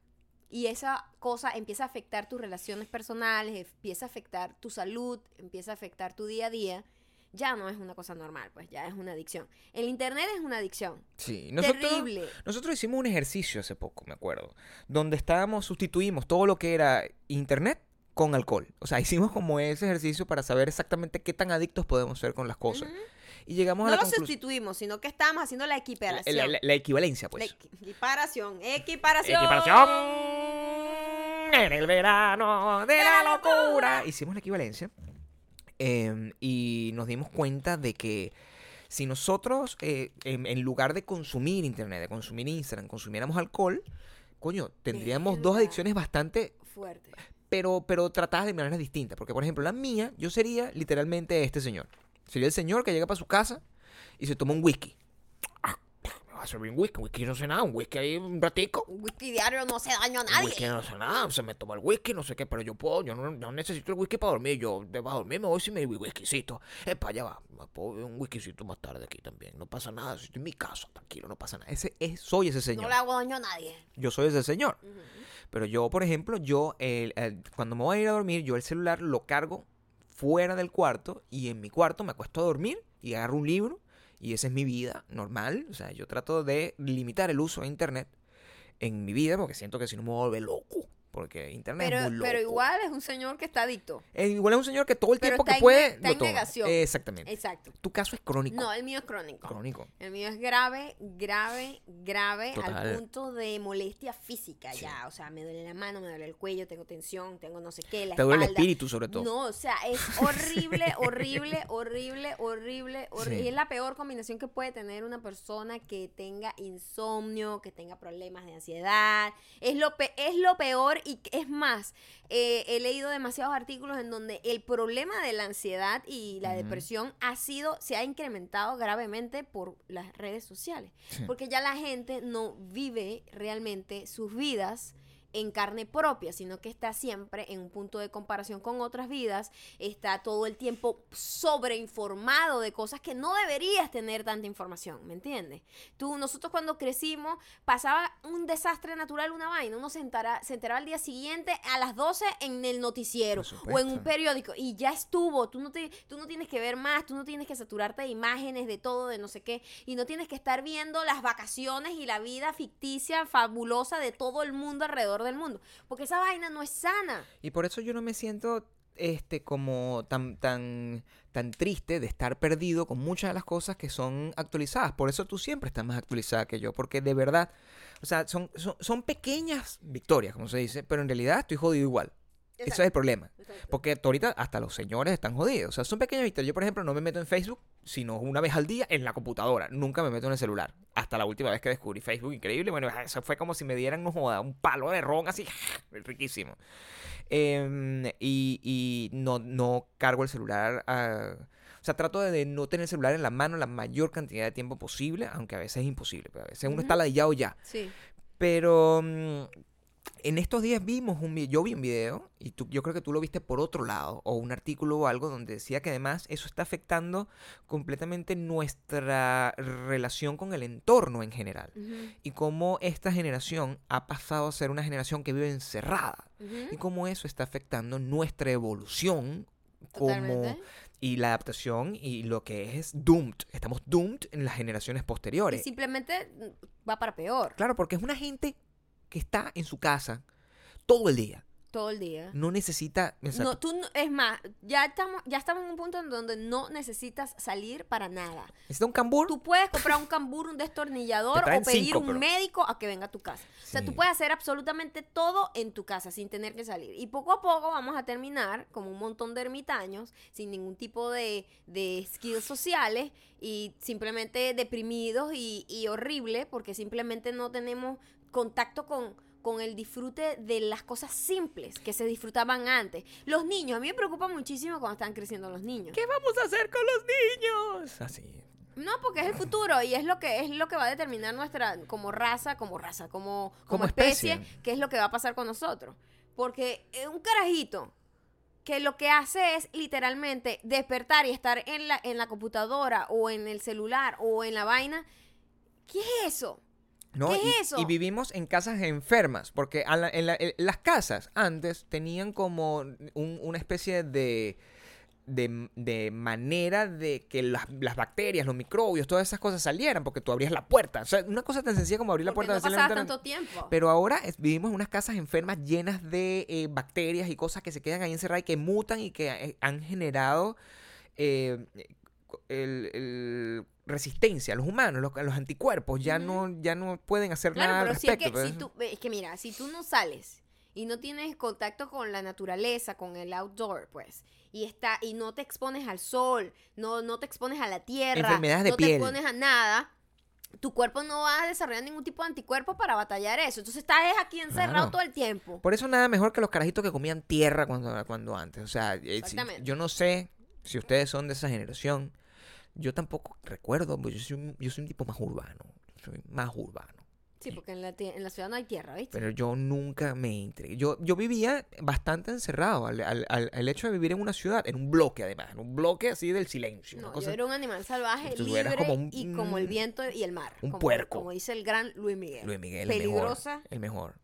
y esa cosa empieza a afectar tus relaciones personales, empieza a afectar tu salud, empieza a afectar tu día a día, ya no es una cosa normal, pues ya es una adicción. El internet es una adicción. Sí. Nosotros, Terrible. nosotros hicimos un ejercicio hace poco, me acuerdo. Donde estábamos, sustituimos todo lo que era internet con alcohol. O sea, hicimos como ese ejercicio para saber exactamente qué tan adictos podemos ser con las cosas. Y llegamos No a la lo sustituimos, sino que estamos haciendo la equiparación. La, la- la equivalencia, La pues. equi- equiparación, equiparación. Equiparación en el verano de la locura. Hicimos la equivalencia eh, y nos dimos cuenta de que si nosotros, eh, en, en lugar de consumir internet, de consumir Instagram, consumiéramos alcohol, coño, tendríamos dos adicciones bastante, Fuerte. Pero, pero tratadas de maneras distintas. Porque, por ejemplo, la mía, yo sería literalmente este señor. Sería el señor que llega para su casa y se toma un whisky. A servir un whisky, un whisky no sé nada, un whisky ahí un ratico. Un whisky diario no hace daño a nadie. whisky no hace nada, se me toma el whisky, no sé qué, pero yo puedo, yo no, no necesito el whisky para dormir, yo para dormir me voy sin mi whiskycito. Es para allá va, me puedo beber un whiskycito más tarde aquí también, no pasa nada, estoy en mi casa, tranquilo, no pasa nada. Ese es, soy ese No señor, le hago daño a nadie. yo soy ese señor. Pero yo, por ejemplo, yo, el- el- cuando me voy a ir a dormir, yo el celular lo cargo fuera del cuarto y en mi cuarto me acuesto a dormir y agarro un libro y esa es mi vida normal. O sea, yo trato de limitar el uso de internet en mi vida porque siento que si no me volver loco. Porque internet es Pero, muy loco. pero igual es un señor que está adicto. Eh, igual es un señor que todo el Pero tiempo está que en puede está lo en toma. negación. Exactamente. Exacto. Tu caso es crónico. No, el mío es crónico. Crónico. El mío es grave, grave, grave, Total. al punto de molestia física Sí. ya. O sea, me duele la mano, me duele el cuello, tengo tensión, tengo no sé qué, la Te duele el espalda. espíritu, sobre todo. No, o sea, es horrible, horrible, horrible, horrible, horrible. Sí. Es la peor combinación que puede tener una persona que tenga insomnio, que tenga problemas de ansiedad. Es lo, pe- es lo peor y es más, eh, he leído demasiados artículos en donde el problema de la ansiedad y la depresión ha sido, se ha incrementado gravemente por las redes sociales. Sí. Porque ya la gente no vive realmente sus vidas en carne propia, sino que está siempre en un punto de comparación con otras vidas, está todo el tiempo sobreinformado de cosas que no deberías tener tanta información, ¿me entiendes? Tú, nosotros cuando crecimos, pasaba un desastre natural, una vaina, uno se enteraba, se enteraba al día siguiente a las 12 en el noticiero o en un periódico y ya estuvo, tú no, te, tú no tienes que ver más, tú no tienes que saturarte de imágenes, de todo, de no sé qué, y no tienes que estar viendo las vacaciones y la vida ficticia, fabulosa de todo el mundo alrededor del mundo, porque esa vaina no es sana. Y por eso yo no me siento este como tan tan tan triste de estar perdido con muchas de las cosas que son actualizadas. Por eso tú siempre estás más actualizada que yo, porque de verdad, o sea, son, son, son pequeñas victorias, como se dice, pero en realidad estoy jodido igual. Ese es el problema. Porque ahorita hasta los señores están jodidos. O sea, son pequeñas victorias. Yo, por ejemplo, no me meto en Facebook, sino una vez al día en la computadora. Nunca me meto en el celular. Hasta la última vez que descubrí Facebook, increíble. Bueno, eso fue como si me dieran no joda, un palo de ron así, riquísimo. Em, y y no, no cargo el celular. a- o sea, trato de, no tener el celular en la mano la mayor cantidad de tiempo posible, aunque a veces es imposible. Pero a veces uno Ujú. está ladillado ya. Sí. Pero mm, en estos días vimos un video, yo vi un video, y tú, yo creo que tú lo viste por otro lado, o un artículo o algo donde decía que además eso está afectando completamente nuestra relación con el entorno en general. Y cómo esta generación ha pasado a ser una generación que vive encerrada. Y cómo eso está afectando nuestra evolución como y la adaptación y lo que es doomed. Estamos doomed en las generaciones Y posteriores. simplemente mm, va para peor Claro, porque es una gente que está en su casa todo el día. todo el día. No necesita. No, tú no- es más, ya estamos, ya estamos en un punto en donde no necesitas salir para nada. necesita un cambur. Tú puedes comprar un cambur, un destornillador Te traen o pedir cinco, un pero- médico a que venga a tu casa. O sea, tú puedes hacer absolutamente todo en tu casa sin tener que salir. Y poco a poco vamos a terminar como un montón de ermitaños, sin ningún tipo de, de skills sociales y simplemente deprimidos y, y horrible porque simplemente no tenemos contacto con con el disfrute de las cosas simples que se disfrutaban antes. Los niños, a mí me preocupa muchísimo cuando están creciendo los niños. ¿Qué vamos a hacer con los niños? Así. No, porque es el futuro y es lo que es lo que va a determinar nuestra como raza, como raza, como, como, Como especie, especie. qué es lo que va a pasar con nosotros. Porque eh, un carajito que lo que hace es literalmente despertar y estar en la, en la computadora o en el celular o en la vaina, ¿qué es eso? ¿No? ¿Qué y, es eso? y vivimos en casas enfermas, porque a la- en la- en las casas antes tenían como un- una especie de, de, de manera de que las, las bacterias, los microbios, todas esas cosas salieran, porque tú abrías la puerta. O sea, una cosa tan sencilla como abrir la Porque puerta no pasaba tanto tiempo. Pero ahora es- vivimos en unas casas enfermas llenas de eh, bacterias y cosas que se quedan ahí encerradas y que mutan y que eh, han generado eh, el, el- resistencia a los humanos, los, los anticuerpos, ya, no, ya no pueden hacer Claro, nada al pero si es respecto. si pues. tú, es que mira, si tú no sales y no tienes contacto con la naturaleza, con el outdoor, pues, y está y no te expones al sol, no no te expones a la tierra, Enfermedades de no piel. te expones a nada, tu cuerpo no va a desarrollar ningún tipo de anticuerpo para batallar eso. Entonces estás es aquí encerrado Claro. todo el tiempo. Por eso nada mejor que los carajitos que comían tierra cuando, cuando antes. O sea, eh, yo no sé si ustedes son de esa generación. Yo tampoco recuerdo, pues yo soy, un- yo soy un tipo más urbano. Soy más urbano. Sí, porque en la, en la ciudad no hay tierra, ¿viste? Pero yo nunca me entregué. Yo, yo vivía bastante encerrado al, al- al- al hecho de vivir en una ciudad, en un bloque además, en un bloque así del silencio. una No, cosa- yo era un animal salvaje, libre eras como un- y como el viento y el mar. un como, puerco. Como dice el gran Luis Miguel. Luis Miguel, Peligrosa. el mejor.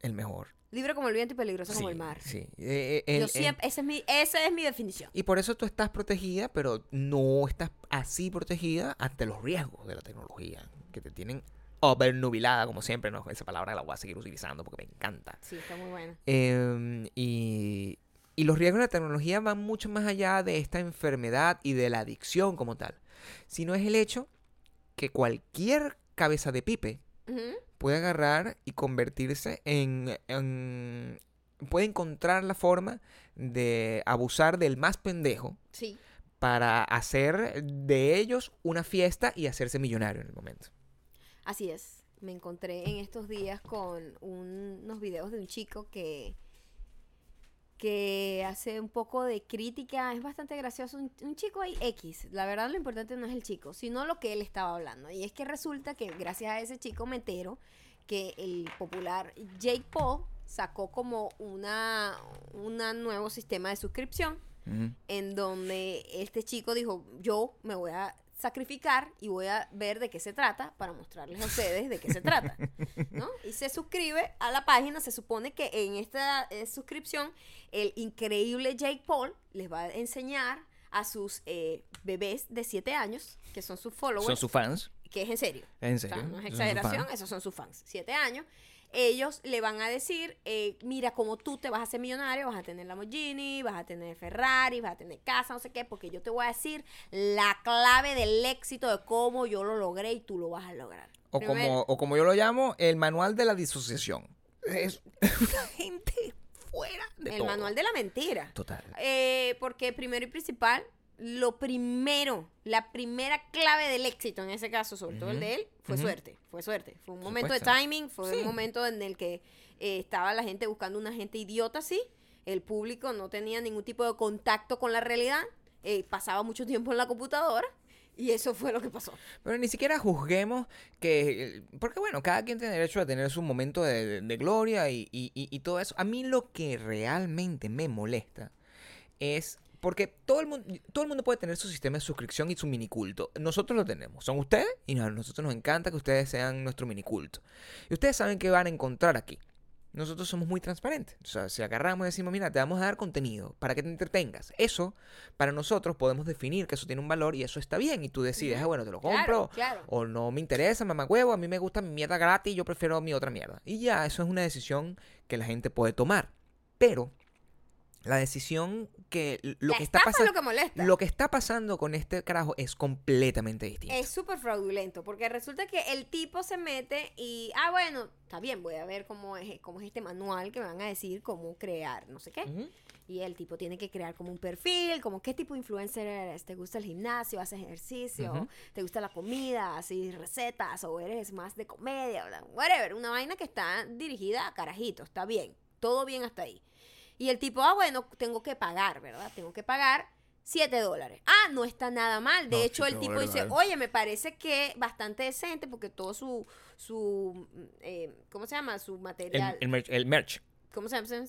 El mejor. El mejor. Libre como el viento y peligrosa como el mar. Sí. Eh, eh, Yo el- siempre, esa es mi, esa es mi definición. Y por eso tú estás protegida, pero no estás así protegida ante los riesgos de la tecnología, que te tienen obnubilada, como siempre, ¿no? Esa palabra la voy a seguir utilizando porque me encanta. Sí, está muy buena. Eh, y, y los riesgos de la tecnología van mucho más allá de esta enfermedad y de la adicción como tal, sino es el hecho que cualquier cabeza de pipe Puede agarrar y convertirse en, en- puede encontrar la forma de abusar del más pendejo Sí. para hacer de ellos una fiesta y hacerse millonario en el momento. Así es. Me encontré en estos días con un- unos videos de un chico que que hace un poco de crítica, es bastante gracioso, un, un chico ahí X, la verdad lo importante no es el chico, sino lo que él estaba hablando. Y es que resulta que gracias a ese chico me entero que el popular Jake Paul sacó como una, una nuevo sistema de suscripción en donde este chico dijo, yo me voy a sacrificar y voy a ver de qué se trata para mostrarles a ustedes de qué se trata, ¿no? Y se suscribe a la página, se supone que en esta eh, suscripción el increíble Jake Paul les va a enseñar a sus eh, bebés de 7 años, que son sus followers, Son sus fans, que es en serio, en o sea, serio. no es exageración, esos son sus fans. Siete años. Ellos le van a decir, eh, mira, como tú te vas a hacer millonario, vas a tener Lamborghini, vas a tener Ferrari, vas a tener casa, no sé qué, porque yo te voy a decir la clave del éxito de cómo yo lo logré y tú lo vas a lograr. O Primero- como, o como yo lo llamo, el manual de la disociación. Es una gente fuera de el todo. manual de la mentira. Total. Eh, porque primero y principal, lo primero, la primera clave del éxito, en ese caso, sobre todo el de él, fue suerte. Fue suerte. Fue un momento supuesto. de timing, fue Sí. un momento en el que eh, estaba la gente buscando una gente idiota así. El público no tenía ningún tipo de contacto con la realidad. eh, pasaba mucho tiempo en la computadora. Y eso fue lo que pasó. Pero ni siquiera juzguemos que... Porque bueno, cada quien tiene derecho a tener su momento de, de- de gloria y- y- y todo eso. A mí lo que realmente me molesta es... Porque todo el, mundo, todo el mundo puede tener su sistema de suscripción y su miniculto. Nosotros lo tenemos. Son ustedes y a nosotros nos encanta que ustedes sean nuestro miniculto. Y ustedes saben qué van a encontrar aquí. Nosotros somos muy transparentes. O sea, si agarramos y decimos, mira, te vamos a dar contenido para que te entretengas. Eso, para nosotros podemos definir que eso tiene un valor y eso está bien. Y tú decides, ah, bueno, te lo compro. Claro, claro. O no me interesa, mamá huevo, a mí me gusta mi mierda gratis, yo prefiero mi otra mierda. Y ya, eso es una decisión que la gente puede tomar. Pero la decisión que lo la que está pasando lo que molesta. lo que está pasando con este carajo es completamente distinto. Es súper fraudulento, porque resulta que el tipo se mete y, ah, bueno, está bien, voy a ver cómo es, cómo es este manual que me van a decir cómo crear, no sé qué. Y el tipo tiene que crear como un perfil, como qué tipo de influencer eres, te gusta el gimnasio, haces ejercicio, te gusta la comida, así recetas, o eres más de comedia, whatever, una vaina que está dirigida a carajitos, está bien, todo bien hasta ahí. Y el tipo, ah, bueno, tengo que pagar, ¿verdad? Tengo que pagar 7 dólares. Ah, no está nada mal. De No, hecho, el 7 tipo dice, oye, me parece que bastante decente porque todo su, su mm, eh, ¿cómo se llama? Su El, material. el merch, el merch. ¿Cómo se llama?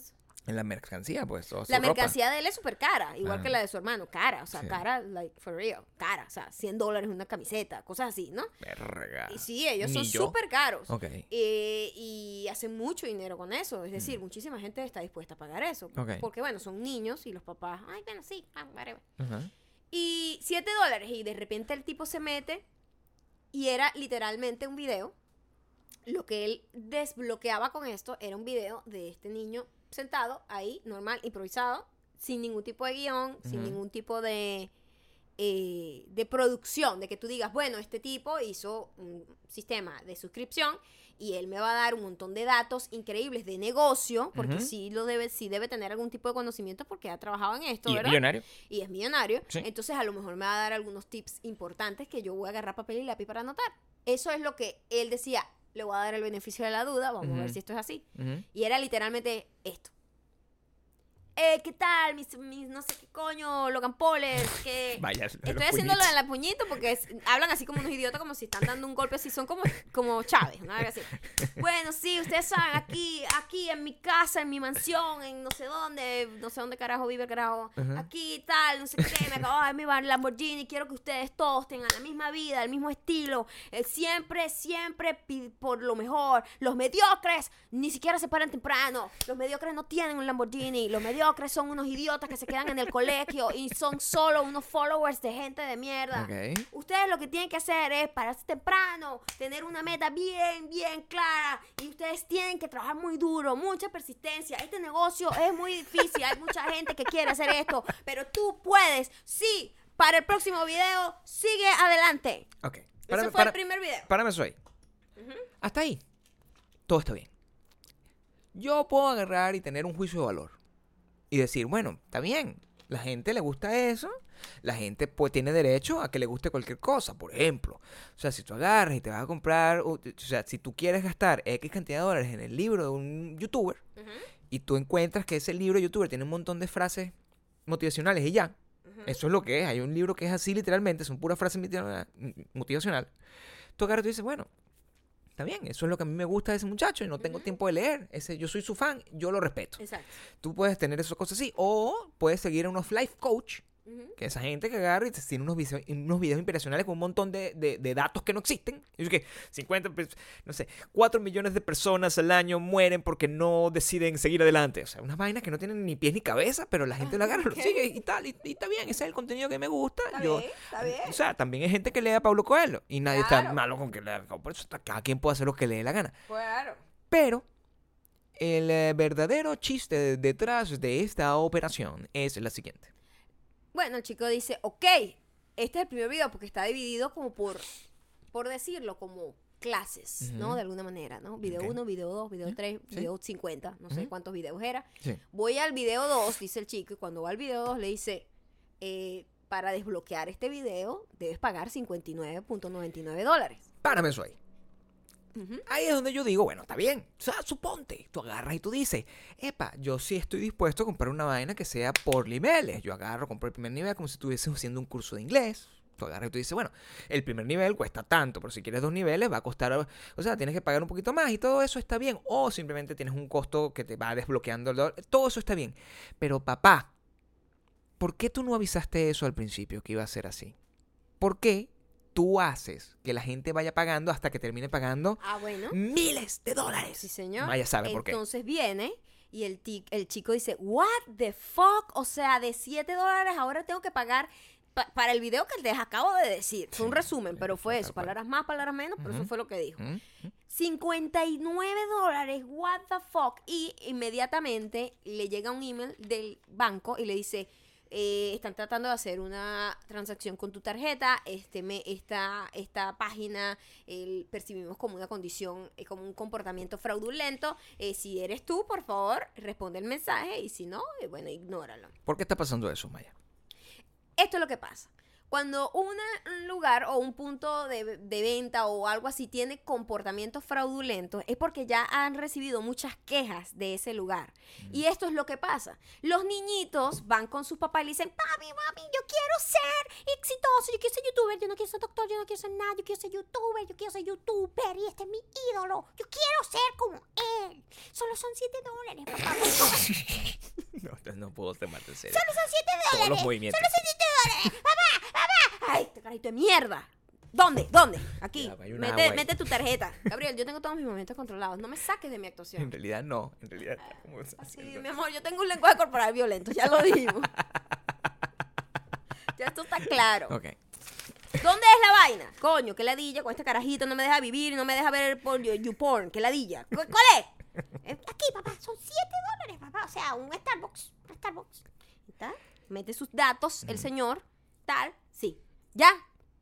En la mercancía, pues. La ropa. mercancía de él es súper cara, igual Ah. que la de su hermano, cara, o sea, Sí. cara, like, for real, cara, o sea, 100 dólares una camiseta, cosas así, ¿no? Verga. Y sí, ellos son súper caros. Ok. Eh, y hacen mucho dinero con eso, es decir, muchísima gente está dispuesta a pagar eso, Mm. Ok. porque bueno, son niños y los papás, ay, bueno, sí, ah, whatever. Ajá. Y 7 dólares y de repente el tipo se mete y era literalmente un video. Lo que él desbloqueaba con esto era un video de este niño sentado ahí, normal, improvisado, sin ningún tipo de guion, sin ningún tipo de, eh, de producción, de que tú digas, bueno, este tipo hizo un sistema de suscripción y él me va a dar un montón de datos increíbles de negocio, porque sí lo debe, sí debe tener algún tipo de conocimiento porque ha trabajado en esto, Y es ¿verdad? millonario. y es millonario, Sí. entonces a lo mejor me va a dar algunos tips importantes que yo voy a agarrar papel y lápiz para anotar. Eso es lo que él decía, le voy a dar el beneficio de la duda, vamos a ver si esto es así. Y era literalmente esto. Eh, ¿qué tal? Mis, mis no sé qué coño, Logan Poles, que... Vaya. Estoy haciéndolo en la puñito porque es- hablan así como unos idiotas, como si están dando un golpe así, son como, como Chávez, ¿no? Así. Bueno, sí, ustedes saben, aquí, aquí en mi casa, en mi mansión, en no sé dónde, no sé dónde carajo vive carajo, Ajá. aquí tal, no sé qué, me acabo de mi Lamborghini, quiero que ustedes todos tengan la misma vida, el mismo estilo, eh, siempre, siempre por lo mejor. Los mediocres ni siquiera se paran temprano, los mediocres no tienen un Lamborghini, los mediocres mediocres son unos idiotas que se quedan en el colegio y son solo unos followers de gente de mierda. Ustedes lo que tienen que hacer es pararse temprano, tener una meta bien, bien clara y ustedes tienen que trabajar muy duro, mucha persistencia. Este negocio es muy difícil, hay mucha gente que quiere hacer esto, pero tú puedes, sí. Para el próximo video, sigue adelante. Ok. Ese fue el primer video. Párame eso ahí. Hasta ahí. Todo está bien. Yo puedo agarrar y tener un juicio de valor. Y decir, bueno, está bien. La gente le gusta eso. La gente pues tiene derecho a que le guste cualquier cosa. Por ejemplo, o sea, si tú agarras y te vas a comprar, o o sea, si tú quieres gastar X cantidad de dólares en el libro de un youtuber y tú encuentras que ese libro de youtuber tiene un montón de frases motivacionales y ya, eso es lo que es. Hay un libro que es así literalmente, son puras frases motiva- motivacionales. Tú agarras y tú dices, bueno, está bien, eso es lo que a mí me gusta de ese muchacho y no tengo tiempo de leer. Ese, yo soy su fan, yo lo respeto. Exacto. Tú puedes tener esas cosas así. O puedes seguir a unos life coach, Que esa gente que agarra y tiene unos videos, unos videos inspiracionales con un montón de, de- de datos que no existen. Y es que 50, pues, no sé, 4 millones de personas al año mueren porque no deciden seguir adelante. O sea, unas vainas que no tienen ni pies ni cabeza, pero la gente lo agarra, Ok. lo sigue y tal. Y, y está bien, ese es el contenido que me gusta. Está Yo, bien, está bien. O sea, también hay gente que lee a Pablo Coelho y nadie está malo con que lea. Por eso está- cada quien puede hacer lo que le dé la gana. Claro. Pero el eh, verdadero chiste detrás de esta operación es la siguiente. Bueno, el chico dice, ok, este es el primer video porque está dividido como por, por decirlo, como clases, ¿no? De alguna manera, ¿no? Video Ok. 1, video 2, video 3, sí. video 50, no sé cuántos videos era. Sí. Voy al video 2, dice el chico, y cuando va al video 2 le dice, eh, para desbloquear este video debes pagar 59.99 dólares. Párame eso ahí. Ahí es donde yo digo, bueno, está bien. O sea, suponte, tú agarras y tú dices, epa, yo sí estoy dispuesto a comprar una vaina que sea por niveles. Yo agarro, compro el primer nivel como si estuviese haciendo un curso de inglés. Tú agarras y tú dices, bueno, el primer nivel cuesta tanto, pero si quieres dos niveles va a costar, o sea, tienes que pagar un poquito más y todo eso está bien. O simplemente tienes un costo que te va desbloqueando el dólar. Todo eso está bien. Pero papá, ¿por qué tú no avisaste eso al principio que iba a ser así? ¿Por qué tú haces que la gente vaya pagando hasta que termine pagando Ah, bueno. miles de dólares? Sí, señor. Vaya sabe por qué. Entonces viene y el, ti- el chico dice, what the fuck? O sea, de 7 dólares ahora tengo que pagar pa- para el video que les acabo de decir. Fue un resumen, sí, pero fue eso. Palabras más, palabras menos, pero eso fue lo que dijo. ¿Mm? 59 dólares, what the fuck. Y inmediatamente le llega un email del banco y le dice, eh, están tratando de hacer una transacción con tu tarjeta, este me, esta, esta página el- percibimos como una condición, eh, como un comportamiento fraudulento. Eh, si eres tú, por favor, responde el mensaje y si no, eh, bueno, ignóralo. ¿Por qué está pasando eso, Maya? Esto es lo que pasa. Cuando una- un lugar o un punto de, de venta o algo así tiene comportamientos fraudulentos, es porque ya han recibido muchas quejas de ese lugar. Y esto es lo que pasa. Los niñitos van con sus papás y le dicen, papi, mami, yo quiero ser exitoso, yo quiero ser youtuber, yo no quiero ser doctor, yo no quiero ser nada, yo quiero ser youtuber, yo quiero ser youtuber y este es mi ídolo, yo quiero ser como él. Solo son 7 dólares, papá. No, no puedo tomarte en serio. Solo son 7 Todos dólares. los movimientos. Solo son 7 dólares. Papá, papá. Ay, este carrito de mierda. ¿Dónde? ¿Dónde? Aquí. Ya, hay una Mete, agua ahí. mete tu tarjeta. Gabriel, yo tengo todos mis movimientos controlados. No me saques de mi En actuación. realidad no, en realidad está como Sí, haciendo- mi amor, yo tengo un lenguaje corporal violento, ya lo dijimos. ya esto está claro. Ok. ¿Dónde es la vaina? Coño, qué ladilla con este carajito, no me deja vivir, no me deja ver por you- YouPorn, qué ladilla. ¿Cu- ¿Cuál es? Eh, Aquí, papá, son 7 dólares, papá. O sea, un Starbucks, un Starbucks. ¿Y tal? Mete sus datos, el señor, tal, sí. ¿Ya?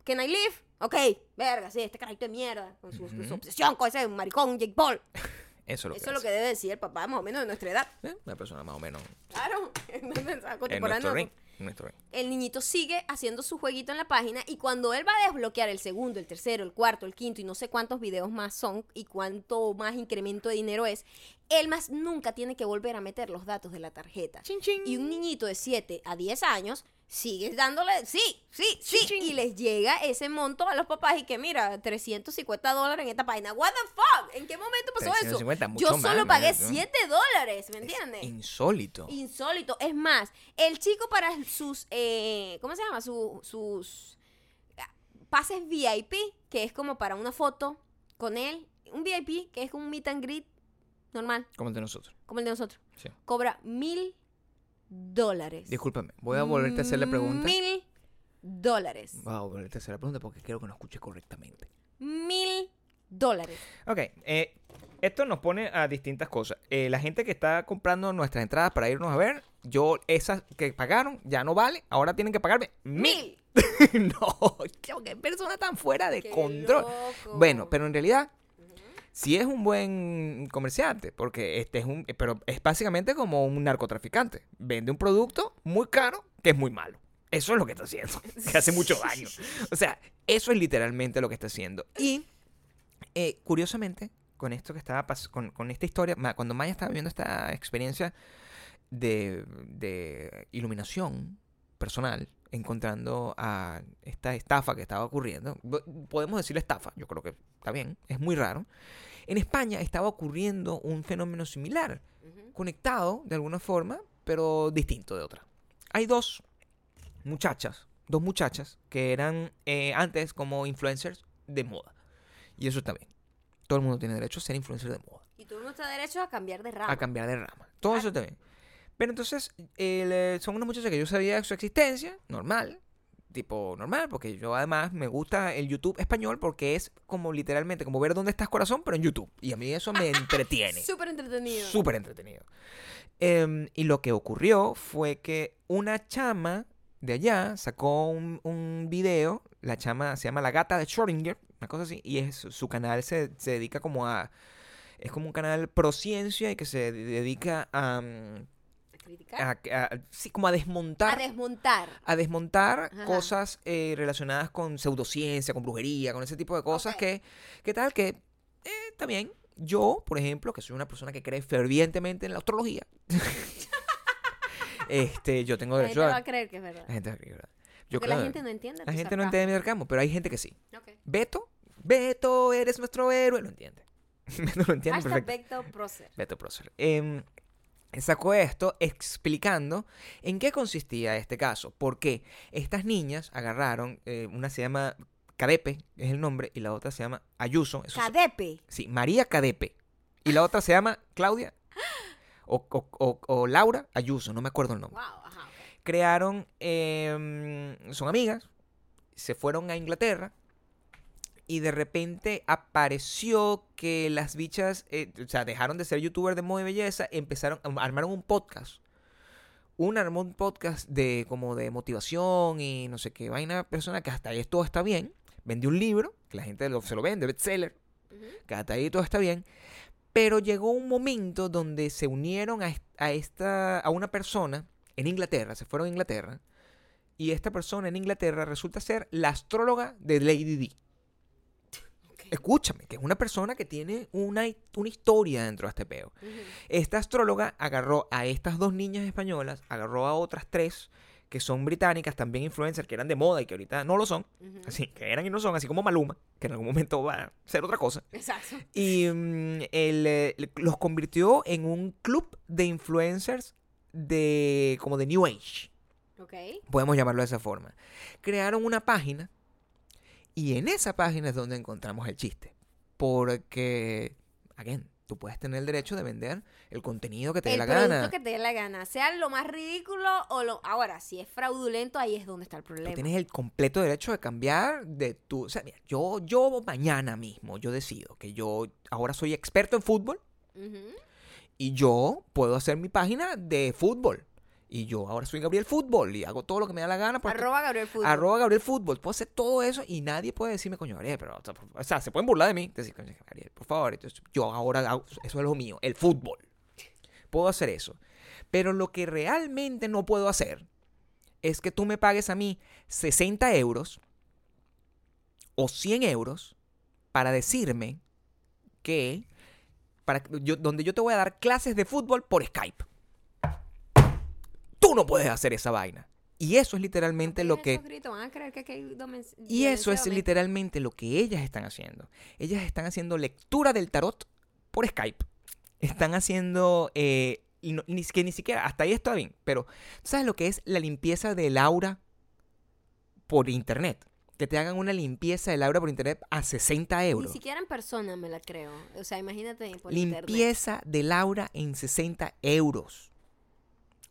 ¿Can I live? Ok, verga, sí, este carajito de mierda, con su, su obsesión con ese maricón Jake Paul. Eso es lo Eso que es lo que debe decir el papá, más o menos de nuestra edad. ¿Eh? Una persona más o menos Claro, contemporáneo. nuestro ring. en nuestro ring. el niñito sigue haciendo su jueguito en la página y cuando él va a desbloquear el segundo, el tercero, el cuarto, el quinto y no sé cuántos videos más son y cuánto más incremento de dinero es, él más nunca tiene que volver a meter los datos de la tarjeta. Y un niñito de 7 a 10 años sigue dándole, sí, sí, sí, y les llega ese monto a los papás y que mira, 350 dólares en esta página. What the fuck? ¿En qué momento pasó 350, eso? mucho Yo solo pagué ¿no? 7 dólares, ¿me entiendes? Insólito. Insólito. Es más, el chico para sus, eh, ¿cómo se llama? Su- sus pases VIP, que es como para una foto con él. Un VIP, que es un meet and greet normal, Como el de nosotros. como el de nosotros. Sí. Cobra mil dólares. Discúlpame, voy a volverte a hacer la pregunta. Mil dólares. Voy a volverte a hacer la pregunta porque quiero que nos escuche correctamente. Mil dólares. Ok, eh, esto nos pone a distintas cosas. Eh, la gente que está comprando nuestras entradas para irnos a ver, yo, esas que pagaron, ya no vale, ahora tienen que pagarme mil. Mil. no, qué persona tan fuera de Qué control. loco. Bueno, pero en realidad, sí es un buen comerciante, porque este es un, pero es básicamente como un narcotraficante. Vende un producto muy caro que es muy malo. Eso es lo que está haciendo, que hace mucho daño. O sea, eso es literalmente lo que está haciendo. Y, eh, curiosamente, con esto que estaba con, con esta historia, cuando Maya estaba viviendo esta experiencia de, de iluminación personal, encontrando a esta estafa que estaba ocurriendo, podemos decirle estafa, yo creo que está bien, es muy raro. En España estaba ocurriendo un fenómeno similar, conectado de alguna forma, pero distinto de otra. Hay dos muchachas, dos muchachas que eran eh, antes como influencers de moda. Y eso está bien. Todo el mundo tiene derecho a ser influencer de moda, Y tú no estás derecho a cambiar de rama. a cambiar de rama. Todo eso Claro. está bien. Pero entonces, eh, son unas muchachas que yo sabía de su existencia, normal, tipo normal, porque yo además me gusta el YouTube español porque es como literalmente como ver dónde estás corazón, pero en YouTube. Y a mí eso me entretiene. Súper entretenido. Súper entretenido. Em, y lo que ocurrió fue que una chama de allá sacó un, un video. La chama se llama La Gata de Schrödinger, una cosa así. Y es, su canal se, se dedica como a. Es como un canal pro ciencia y que se dedica a. mm, ¿A criticar? a- a- sí, como a desmontar. A desmontar. a desmontar Ajá. cosas eh, relacionadas con pseudociencia, con brujería, con ese tipo de cosas Ok. que, ¿qué tal? Que eh, bien. Yo, por ejemplo, que soy una persona que cree fervientemente en la astrología, este, yo tengo La derecho gente va a... a creer que es verdad. La gente va a creer, ¿verdad? Yo Porque la creo- gente no entiende. la gente no sarcasmo. entiende mi sarcasmo, pero hay gente que sí. Ok. Beto, Beto, eres nuestro héroe, lo entiende. Beto lo entiende Hashtag perfecto. Beto Prócer. Beto Prócer. Em, sacó esto explicando en qué consistía este caso. Porque estas niñas agarraron, eh, una se llama Cadepe, es el nombre, y la otra se llama Ayuso. eso es- Cadepe. sí, María Cadepe. Y la otra se llama Claudia. O, o- o- o Laura Ayuso, no me acuerdo el nombre. Wow, ajá. Crearon, em, son amigas, se fueron a Inglaterra y de repente apareció que las bichas, eh, o sea, dejaron de ser youtubers de moda y belleza, empezaron, armaron un podcast. Un armó un podcast de como de motivación y no sé qué vaina persona que hasta ahí todo está bien. Vendió un libro, que la gente lo- se lo vende, bestseller, Ujú. que hasta ahí todo está bien. Pero llegó un momento donde se unieron a, a esta, a una persona en Inglaterra, se fueron a Inglaterra, y esta persona en Inglaterra resulta ser la astróloga de Lady D. Escúchame, que es una persona que tiene una, una historia dentro de este peo. Esta astróloga agarró a estas dos niñas españolas, agarró a otras tres que son británicas, también influencers, que eran de moda y que ahorita no lo son, así que eran y no son, así como Maluma, que en algún momento va a ser otra cosa. Exacto. Y mm, él, eh, los convirtió en un club de influencers de como de New Age, Ok. podemos llamarlo de esa forma. Crearon una página y en esa página es donde encontramos el chiste. Porque, again, tú puedes tener el derecho de vender el contenido que te dé el la producto gana. que te dé la gana, sea lo más ridículo o lo... Ahora, si es fraudulento, ahí es donde está el Tú problema. tienes el completo derecho de cambiar de tu... O sea, mira, yo, yo mañana mismo, yo decido que yo ahora soy experto en fútbol y yo puedo hacer mi página de fútbol. Y yo ahora soy Gabriel Fútbol y hago todo lo que me da la gana. porque- Arroba Gabriel Fútbol. Arroba Gabriel Fútbol. Puedo hacer todo eso y nadie puede decirme, coño, Gabriel, pero. O sea, se pueden burlar de mí. Decir, coño, Gabriel, por favor. Entonces, yo ahora hago. Eso es lo mío, el fútbol. Puedo hacer eso. Pero lo que realmente no puedo hacer es que tú me pagues a mí 60 euros o 100 euros para decirme que. Para, yo, donde yo te voy a dar clases de fútbol por Skype. Tú no puedes hacer esa vaina. Y eso es literalmente lo que... esos gritos, van a creer que aquí hay domen- Y eso es literalmente lo que ellas están haciendo. Ellas están haciendo lectura del tarot por Skype. Están haciendo... eh, y no- ni, que ni siquiera... Hasta ahí está bien. Pero ¿sabes lo que es la limpieza del aura por internet? Que te hagan una limpieza del aura por internet a 60 Ni euros. siquiera en persona me la creo. O sea, imagínate por internet. Limpieza del aura en 60 euros.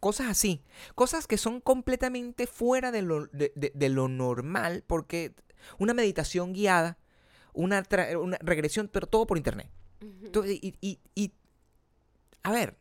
Cosas así. Cosas que son completamente fuera de lo, de, de- de lo normal, porque una meditación guiada, una, regresión, pero todo por internet. Tú- y, y- y- a ver,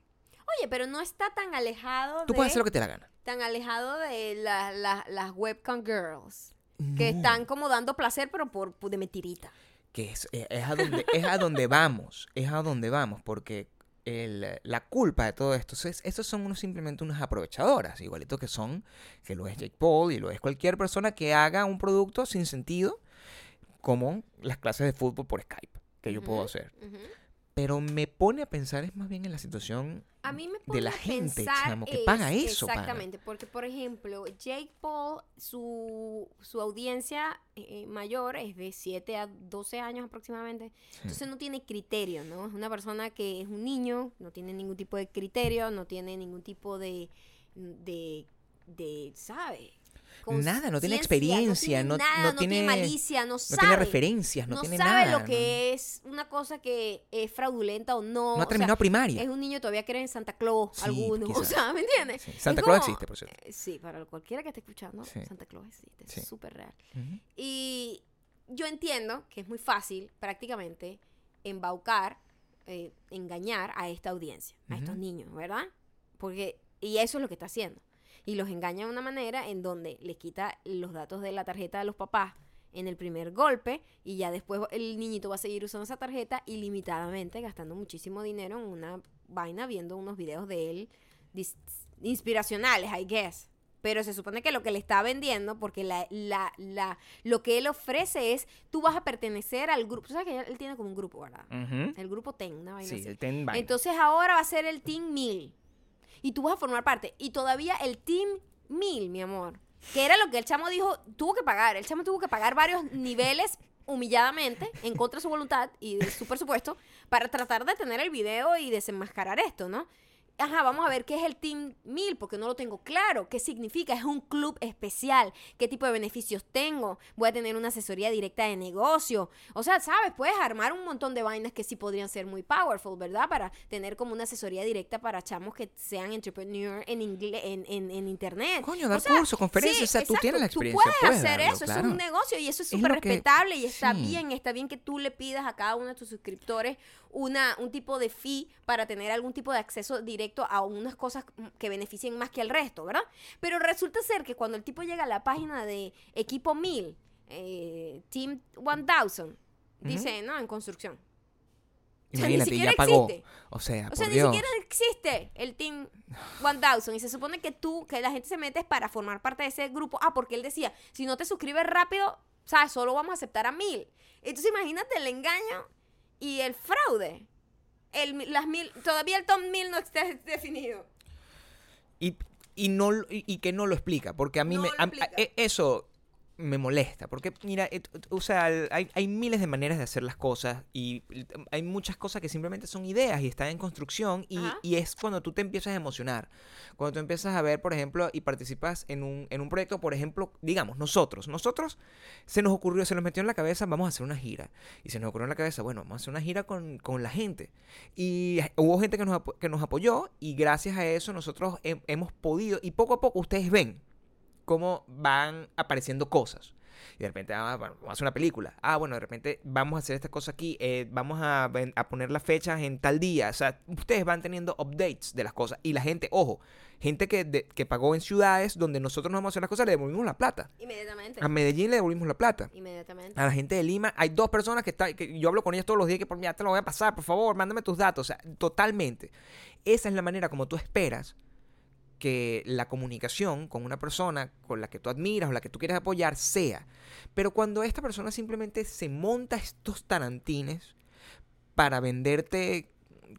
Oye, pero no está tan alejado tú de... puedes hacer lo que te la gana. tan alejado de la- la- las webcam girls que están como dando placer pero por, por de mentirita. que es, es- es a donde, es a donde vamos, es a donde vamos, porque el- la culpa de todo esto, es, estos son unos, simplemente unas aprovechadoras, igualito que son, que lo es Jake Paul y lo es cualquier persona que haga un producto sin sentido, como las clases de fútbol por Skype, que yo puedo hacer. Pero me pone a pensar es más bien en la situación A mí me pone la a gente, pensar chamo, que es- paga eso, pana. Exactamente, porque por ejemplo, Jake Paul, su, su audiencia eh, mayor es de 7 a 12 años aproximadamente. Entonces no tiene criterio, ¿no? Es una persona que es un niño, no tiene ningún tipo de criterio, no tiene ningún tipo de, de, de ¿sabe? Nada, no tiene experiencia, no- no, tiene nada, no no tiene tiene- malicia, no, no sabe. tiene referencias, no, no tiene sabe nada. lo que es una cosa que es fraudulenta o no. no, no o ha sea, terminado primaria. es un niño todavía cree en Santa Claus, Sí, algunos. O sea, ¿me entiendes? Sí, Santa Claus existe, por cierto. eh, Sí, para cualquiera que esté escuchando, Sí. Santa Claus existe. Es súper real. Y yo entiendo que es muy fácil, prácticamente, embaucar, eh, engañar a esta audiencia, a estos niños, ¿verdad? Porque, y eso es lo que está haciendo. Y los engaña de una manera en donde les quita los datos de la tarjeta de los papás en el primer golpe y ya después el niñito va a seguir usando esa tarjeta ilimitadamente, gastando muchísimo dinero en una vaina, viendo unos videos de él inspiracionales, I guess. Pero se supone que lo que le está vendiendo, porque la, la, la, lo que él ofrece es, tú vas a pertenecer al grupo. Tú sabes que él tiene como un grupo, ¿verdad? El grupo TEN, una vaina Sí, así. el Ten Vine. Entonces ahora va a ser el Team 1000. Y tú vas a formar parte. Y todavía el Team 1000, mi amor. Que era lo que el chamo dijo, tuvo que pagar. El chamo tuvo que pagar varios niveles humilladamente, en contra de su voluntad y de su presupuesto, para tratar de tener el video y desenmascarar esto, ¿no? Ajá, vamos a ver qué es el Team 1000, porque no lo tengo claro. ¿Qué significa? ¿Es un club especial? ¿Qué tipo de beneficios tengo? ¿Voy a tener una asesoría directa de negocio? O sea, ¿sabes? Puedes armar un montón de vainas que sí podrían ser muy powerful, ¿verdad? Para tener como una asesoría directa para chamos que sean entrepreneur en, en, en, en internet. Coño, dar O sea, cursos, conferencias, o sea, tú exacto, tienes la Tú experiencia, puedes, puedes hacer darlo, eso, claro. es un negocio y eso es Es súper que- respetable y está sí. bien, está bien que tú le pidas a cada uno de tus suscriptores una, un tipo de fee para tener algún tipo de acceso directo a unas cosas que beneficien más que al resto, ¿verdad? Pero resulta ser que cuando el tipo llega a la página de Equipo 1000, eh, Team 1000, dice, no, en construcción. O sea, ni siquiera ya pagó. existe. O sea, O sea, por ni Dios. siquiera existe el Team 1000 y se supone que tú, que la gente se mete es para formar parte de ese grupo. Ah, porque él decía, si no te suscribes rápido, ¿sabes? Solo vamos a aceptar a mil. Entonces imagínate el engaño y el fraude. El, las mil, todavía el top 1000 no está definido. Y, y no, y, y que no lo explica, porque a mí No me, a- a- e- eso me molesta, porque mira, o sea, hay, hay miles de maneras de hacer las cosas y hay muchas cosas que simplemente son ideas y están en construcción y, y es cuando tú te empiezas a emocionar, cuando tú empiezas a ver, por ejemplo, y participas en un, en un proyecto, por ejemplo, digamos, nosotros, nosotros se nos ocurrió, se nos metió en la cabeza, vamos a hacer una gira, y se nos ocurrió en la cabeza, bueno, vamos a hacer una gira con, con la gente, y hubo gente que nos, que nos apoyó y gracias a eso nosotros hem- hemos podido, y poco a poco ustedes ven cómo van apareciendo cosas. Y de repente, ah, bueno, vamos a hacer una película. Ah, bueno, de repente vamos a hacer esta cosa aquí. eh, vamos a, poner las fechas en tal día. O sea, ustedes van teniendo updates de las cosas. Y la gente, ojo, gente que, de- que pagó en ciudades donde nosotros no vamos a hacer las cosas, le devolvimos la plata. Inmediatamente. A Medellín le devolvimos la plata. Inmediatamente. A la gente de Lima, hay dos personas que, está, que yo hablo con ellas todos los días que por mí, ya te lo voy a pasar, por favor, mándame tus datos. O sea, totalmente. Esa es la manera como tú esperas que la comunicación con una persona con la que tú admiras o la que tú quieres apoyar sea. Pero cuando esta persona simplemente se monta estos tarantines para venderte,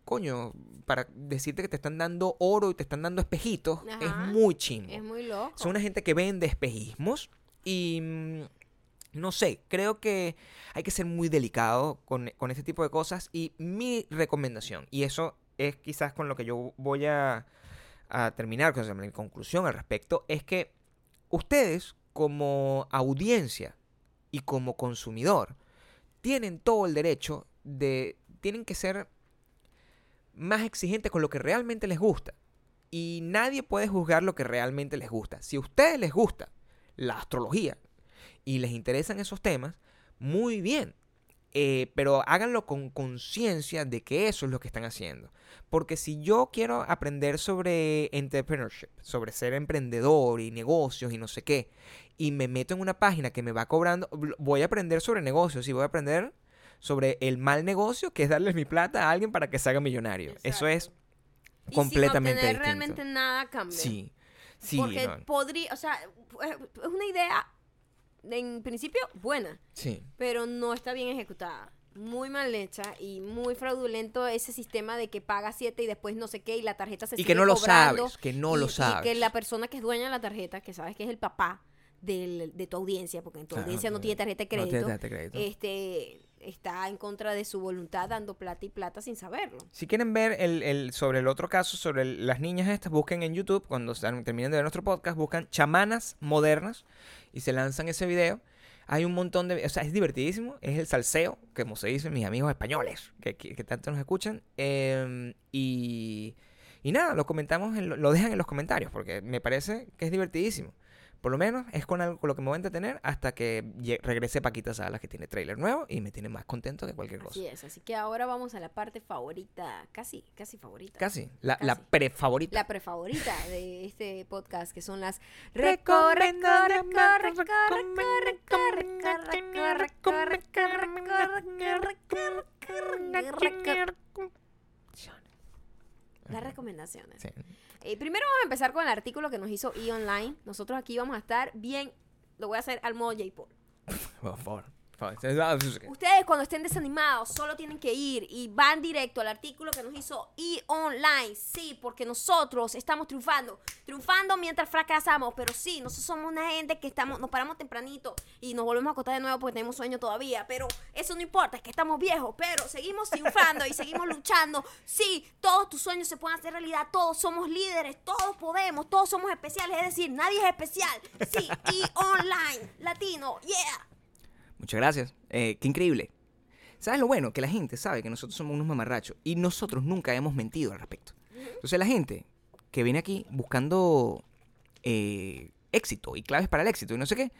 coño, para decirte que te están dando oro y te están dando espejitos, Ajá. es muy chimbo. Es muy loco. Son una gente que vende espejismos y mm, no sé, creo que hay que ser muy delicado con, con este tipo de cosas y mi recomendación, y eso es quizás con lo que yo voy a, a terminar, con mi conclusión al respecto, es que ustedes como audiencia y como consumidor tienen todo el derecho de, tienen que ser más exigentes con lo que realmente les gusta Y nadie puede juzgar lo que realmente les gusta. Si a ustedes les gusta la astrología y les interesan esos temas, muy bien. Eh, pero háganlo con conciencia de que eso es lo que están haciendo. Porque si yo quiero aprender sobre entrepreneurship, sobre ser emprendedor y negocios y no sé qué, y me meto en una página que me va cobrando, voy a aprender sobre negocios y voy a aprender sobre el mal negocio que es darles mi plata a alguien para que se haga millonario. Eso es Y completamente sin distinto. realmente nada a cambio. Sí, sí, Porque no, podría, o sea, es una idea en principio buena, sí. pero no está bien ejecutada. Muy mal hecha y muy fraudulento ese sistema de que paga 7 y después no sé qué y la tarjeta se Y sigue que no lo cobrando, sabes, que no y- lo Y sabes. que la persona que es dueña de la tarjeta, que sabes que es el papá del- de tu audiencia, porque en tu audiencia no claro. tiene tarjeta de No tiene crédito, tarjeta de crédito. este está en contra de su voluntad dando plata y plata sin saberlo. Si quieren ver el, el- sobre el otro caso, sobre las niñas estas, busquen en YouTube, cuando terminen de ver nuestro podcast, buscan chamanas modernas y se lanzan ese video. Hay un montón de... O sea, es divertidísimo. Es el salseo, como se dice mis amigos españoles, que, que- tanto nos escuchan. Em, y, y nada, lo comentamos, en lo dejan en los comentarios, porque me parece que es divertidísimo. Por lo menos es con algo con lo que me voy a entretener hasta que regrese Paquita Salas, que tiene trailer nuevo y me tiene más contento que cualquier cosa. Así es, así que ahora vamos a la parte favorita, casi, casi favorita. Casi. La, la Casi. prefavorita. La prefavorita de este podcast, que son las las recomendaciones. Sí. Eh, primero vamos a empezar con el artículo que nos hizo E! Online. Nosotros aquí vamos a estar bien, lo voy a hacer al modo. Por favor. por favor. Ustedes cuando estén desanimados solo tienen que ir y van directo al artículo que nos hizo E! Online. Sí, porque nosotros estamos triunfando. Triunfando mientras fracasamos. Pero sí, nosotros somos una gente que estamos, nos paramos tempranito y nos volvemos a acostar de nuevo porque tenemos sueño todavía. Pero eso no importa, es que estamos viejos. Pero seguimos triunfando y seguimos luchando. Sí, todos tus sueños se pueden hacer realidad. Todos somos líderes, todos podemos, todos somos especiales. Es decir, nadie es especial. Sí, E! Online, latino, yeah. Muchas gracias. Eh, qué increíble. ¿Sabes lo bueno? Que la gente sabe que nosotros somos unos mamarrachos y nosotros nunca hemos mentido al respecto. Entonces la gente que viene aquí buscando eh, éxito y claves para el éxito y no sé qué,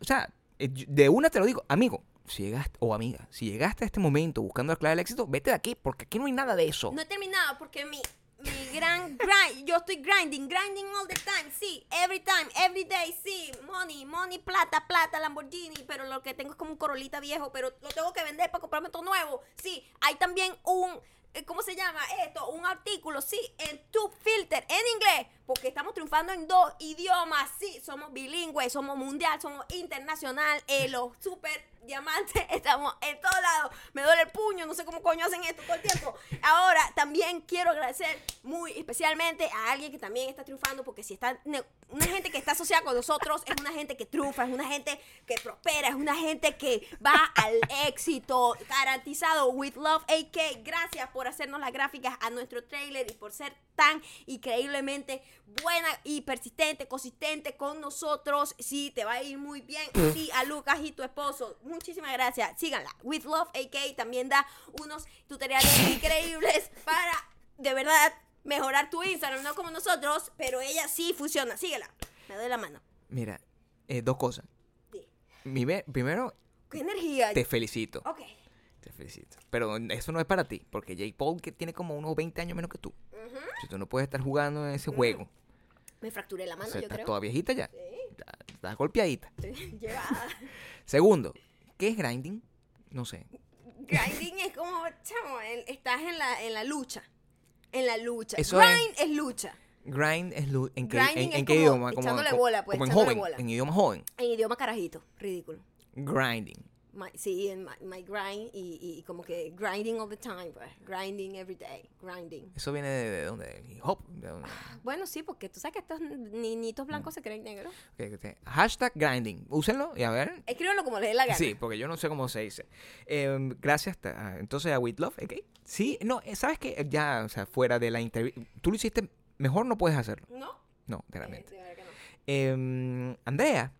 o sea, eh, de una te lo digo, amigo, si llegaste, o amiga, si llegaste a este momento buscando la clave del éxito, vete de aquí porque aquí no hay nada de eso. No he terminado porque mi, mi gran grind, yo estoy grinding, grinding all the time, sí, every time, every day, sí, money, money, plata, plata, Lamborghini, pero lo que tengo es como un corolita viejo, pero lo tengo que vender para comprarme todo nuevo, sí, hay también un, eh, ¿cómo se llama esto? Un artículo, sí, en Tube Filter, en inglés, porque estamos triunfando en dos idiomas, sí, somos bilingües, somos mundial, somos internacional, eh, los super diamantes, estamos en todos lados. Me duele el puño, no sé cómo coño hacen esto todo el tiempo. Ahora, también quiero agradecer muy especialmente a alguien que también está triunfando, porque si está, una gente que está asociada con nosotros es una gente que triunfa, es una gente que prospera, es una gente que va al éxito garantizado. With Love AK, gracias por hacernos las gráficas a nuestro trailer y por ser tan increíblemente buena y persistente, consistente con nosotros. Sí, te va a ir muy bien. Sí, a Lucas y tu esposo. Muchísimas gracias. Síganla. With Love AK también da unos tutoriales increíbles para, de verdad, mejorar tu Instagram. No como nosotros, pero ella sí funciona. Síguela. Me doy la mano. Mira, eh, dos cosas. Sí. Mi primero, ¡Qué energía! te felicito. Ok. Te felicito. Pero eso no es para ti, porque Jake Paul que tiene como unos 20 años menos que tú. Si tú no puedes estar jugando en ese juego. Me fracturé la O mano, sea, yo estás creo. toda viejita ya. Sí, Estás golpeadita. llevada. Segundo, ¿qué es grinding? No sé. Grinding es como, chamo, estás en la, en la lucha. En la lucha. Eso Grind es lucha. Grind es lu- en qué, en, es en qué como idioma? echándole como, bola, pues, como en joven, bola. en idioma joven. En idioma carajito. Ridículo. Grinding. My- sí, en my, my grind y, y como que grinding all the time, pues. Grinding every day. Grinding. Eso viene de, de dónde? ¿De hip hop? ¿De dónde? Bueno, sí, porque tú sabes que estos niñitos blancos se creen negros. Ok, ok. Hashtag grinding. Úsenlo y a ver. Escríbanlo como les dé la gana. Sí, porque yo no sé cómo se dice. Eh, gracias a- entonces a With Love, ¿ok? Sí, no, eh, ¿sabes qué? Ya, o sea, fuera de la entrevista. Tú lo hiciste, mejor no puedes hacerlo. ¿No? No, que no. Eh, Andrea.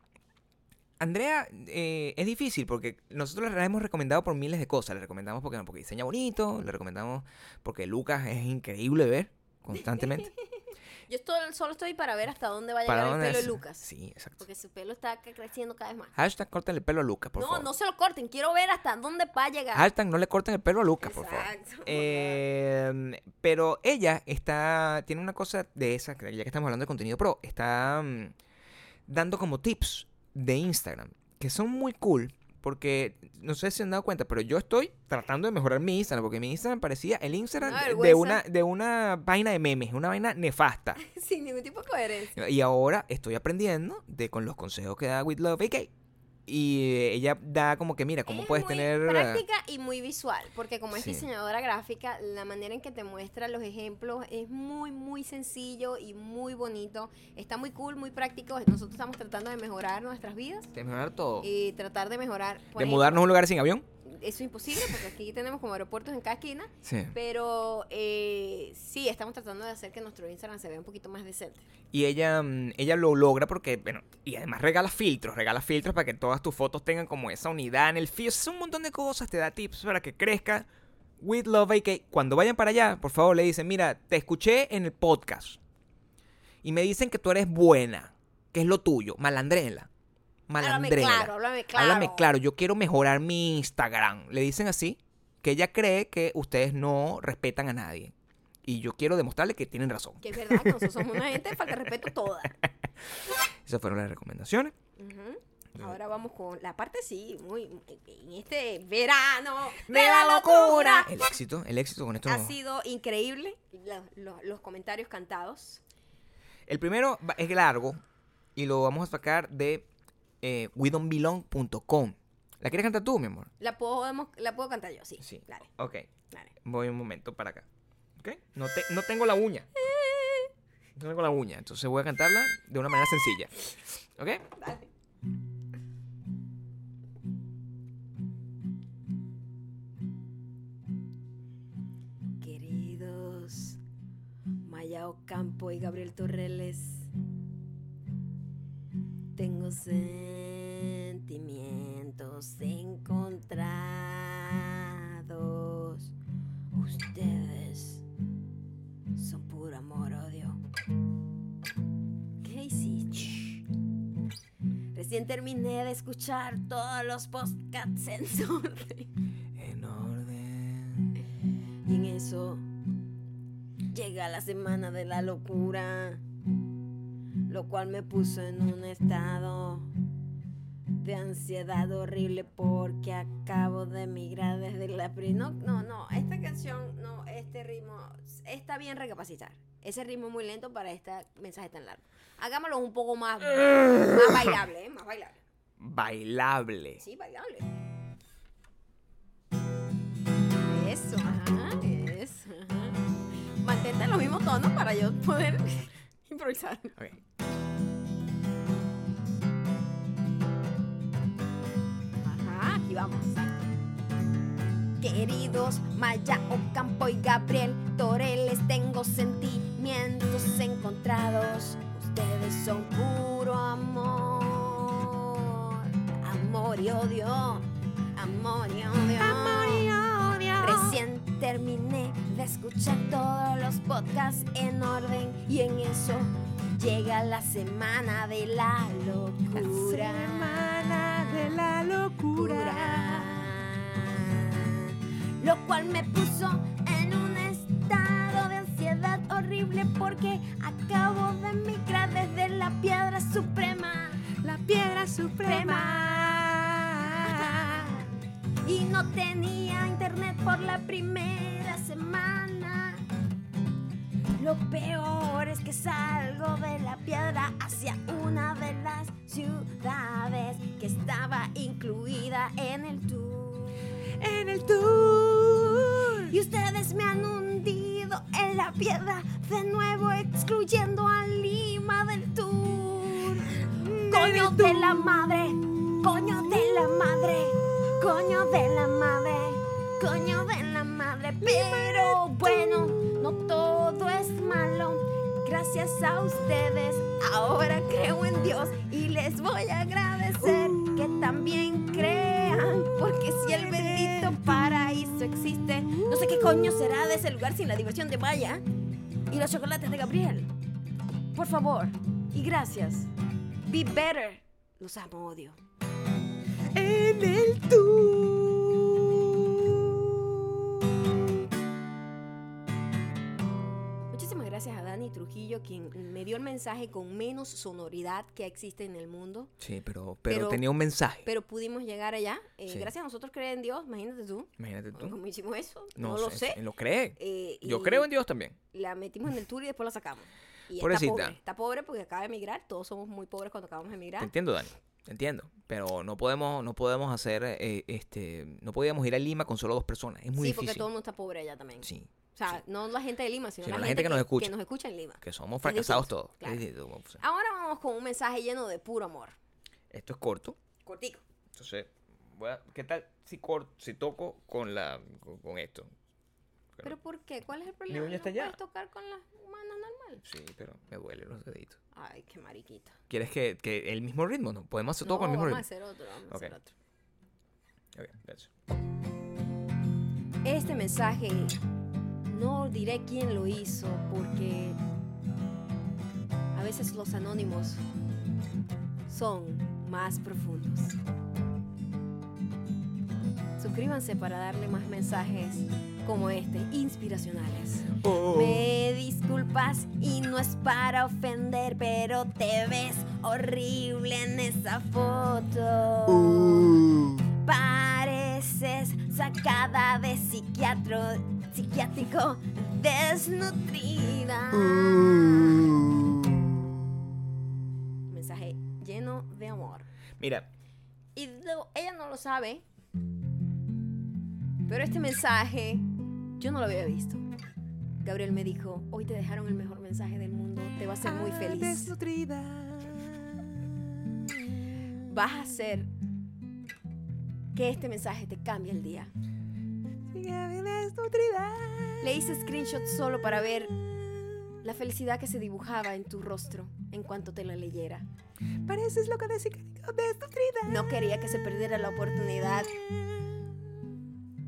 Andrea eh, es difícil porque nosotros la hemos recomendado por miles de cosas. Le recomendamos porque, porque diseña bonito, le recomendamos porque Lucas es increíble ver constantemente. Yo estoy- solo estoy para ver hasta dónde va a ¿Para llegar el pelo de? Lucas. Sí, exacto. Porque su pelo está cre- creciendo cada vez más. Hashtag corten el pelo a Lucas, por no, favor. no se lo corten. Quiero ver hasta dónde va a llegar. Hashtag no le corten el pelo a Lucas, por favor. Exacto. Eh, pero ella está, tiene una cosa de esa, ya que estamos hablando de contenido pro, está mm, dando como tips de Instagram, que son muy cool, porque no sé si se han dado cuenta, pero yo estoy tratando de mejorar mi Instagram, porque mi Instagram parecía el Instagram Una de una, de una vaina de memes, una vaina nefasta. Sin ningún tipo de coherencia. Y ahora estoy aprendiendo de con los consejos que da With Love AK. Y ella da como que, mira, cómo es puedes muy tener... práctica y muy visual, porque como es Sí. diseñadora gráfica, la manera en que te muestra los ejemplos es muy, muy sencillo y muy bonito. Está muy cool, muy práctico. Nosotros estamos tratando de mejorar nuestras vidas de mejorar todo. y tratar de mejorar. por de ejemplo, mudarnos a un lugar sin avión. Eso es imposible, porque aquí tenemos como aeropuertos en cada esquina. Sí. Pero eh, sí, estamos tratando de hacer que nuestro Instagram se vea un poquito más decente. Y ella, mm, ella lo logra porque, bueno, y además regala filtros, regala filtros para que todas tus fotos tengan como esa unidad en el feed. Es un montón de cosas, te da tips para que crezca. With Love AK. Cuando vayan para allá, por favor, le dicen, mira, te escuché en el podcast. Y me dicen que tú eres buena, que es lo tuyo, malandrela. Háblame Malandrela. claro, háblame claro. Háblame claro, yo quiero mejorar mi Instagram. Le dicen así, que ella cree que ustedes no respetan a nadie. Y yo quiero demostrarle que tienen razón. Que es verdad que nosotros somos una gente de falta de respeto toda. Esas fueron las recomendaciones. Ahora vamos con la parte, sí, muy. En este verano de la locura. El éxito, el éxito con esto. Ha sido increíble. Lo- lo- los comentarios cantados. El primero es largo y lo vamos a sacar de eh, wedonbelong.com. ¿La quieres cantar tú, mi amor? La podemos, la puedo cantar yo, sí. Sí. Dale, Ok, dale. voy un momento para acá. ¿Ok? No, te- no tengo la uña. No tengo la uña, entonces voy a cantarla de una manera sencilla. ¿Ok? Dale. Queridos Maya Ocampo y Gabriel Torreles, tengo sentimientos encontrados. Ustedes son puro amor, odio. Casey, shh. Recién terminé de escuchar todos los podcasts en orden. En orden. Y en eso llega la semana de la locura, lo cual me puso en un estado de ansiedad horrible porque acabo de emigrar desde la pri no, no, no, esta canción, no, este ritmo, está bien recapacitar. Ese ritmo es muy lento para este mensaje tan largo. Hagámoslo un poco más, más bailable, ¿eh? Más bailable. Bailable. Sí, bailable. Eso, ajá, eso. Mantente en los mismos tonos para yo poder improvisar. Ok. Vamos. Queridos Maya Ocampo y Gabriel Toreles, tengo sentimientos encontrados. Ustedes son puro amor, amor y odio, amor y odio. Recién terminé de escuchar todos los podcasts en orden y en eso llega la semana de la locura. De la locura. Lo cual me puso en un estado de ansiedad horrible porque acabo de emigrar desde la piedra suprema. La piedra suprema. Y no tenía internet por la primera semana. Lo peor es que salgo de la piedra hacia una de las ciudades que estaba incluida en el tour. En el tour. Y ustedes me han hundido en la piedra de nuevo, excluyendo a Lima del tour. Coño de la madre, coño de la madre, coño de la madre, coño de la madre. Pero bueno, no todo es malo. Gracias a ustedes, ahora creo en Dios y les voy a agradecer que también crean, porque si el bendito paraíso existe, no sé qué coño será de ese lugar sin la diversión de Maya y los chocolates de Gabriel. Por favor. Y gracias. Be better. Los amo, odio. En el tour. Trujillo, quien me dio el mensaje con menos sonoridad que existe en el mundo. Sí, pero, pero, Pero- tenía un mensaje. Pero pudimos llegar allá. Eh, Sí. Gracias a nosotros creer en Dios. Imagínate tú. Imagínate tú. ¿Cómo hicimos eso? No, lo sé. ¿Lo cree? Eh, Yo creo en Dios también. La metimos en el tour y después la sacamos. Y Pobrecita. está pobre. Está pobre porque acaba de emigrar. Todos somos muy pobres cuando acabamos de Te emigrar. entiendo, Dani. Entiendo. Pero no podemos, no podemos hacer, eh, este, no podíamos ir a Lima con solo dos personas. Es muy sí, porque difícil. todo el mundo está pobre allá también. Sí. O sea, no la gente de Lima, sino, Sino la, gente que, nos escucha. que nos escucha en Lima. Que somos fracasados todos. claro. Ahora vamos con un mensaje lleno de puro amor. Esto es corto. Cortico. Entonces, voy a- ¿qué tal si, cor- si toco con, la, con, con esto? ¿Pero por qué? ¿Cuál es el problema? uña está ¿No allá. puedes tocar con las manos normal? Sí, pero me duelen los deditos. Ay, qué mariquita. ¿Quieres que, que el mismo ritmo? No, podemos hacer todo no, con el mismo vamos a ritmo. hacer otro, vamos a hacer otro. Ok, that's- Este mensaje no diré quién lo hizo porque a veces los anónimos son más profundos. Suscríbanse para darle más mensajes como este, inspiracionales. Oh. Me disculpas y no es para ofender, pero te ves horrible en esa foto. Uh. Pareces sacada de psiquiatro, desnutrida. Mensaje lleno de amor. Mira, Y lo- ella no lo sabe, pero este mensaje yo no lo había visto. Gabriel me dijo, hoy te dejaron el mejor mensaje del mundo, te va a hacer muy feliz. desnutrida. Vas a hacer que este mensaje te cambie el día. Desnutrida. Le hice screenshot solo para ver la felicidad que se dibujaba en tu rostro en cuanto te la leyera. Pareces loca de desnutrida. No quería que se perdiera la oportunidad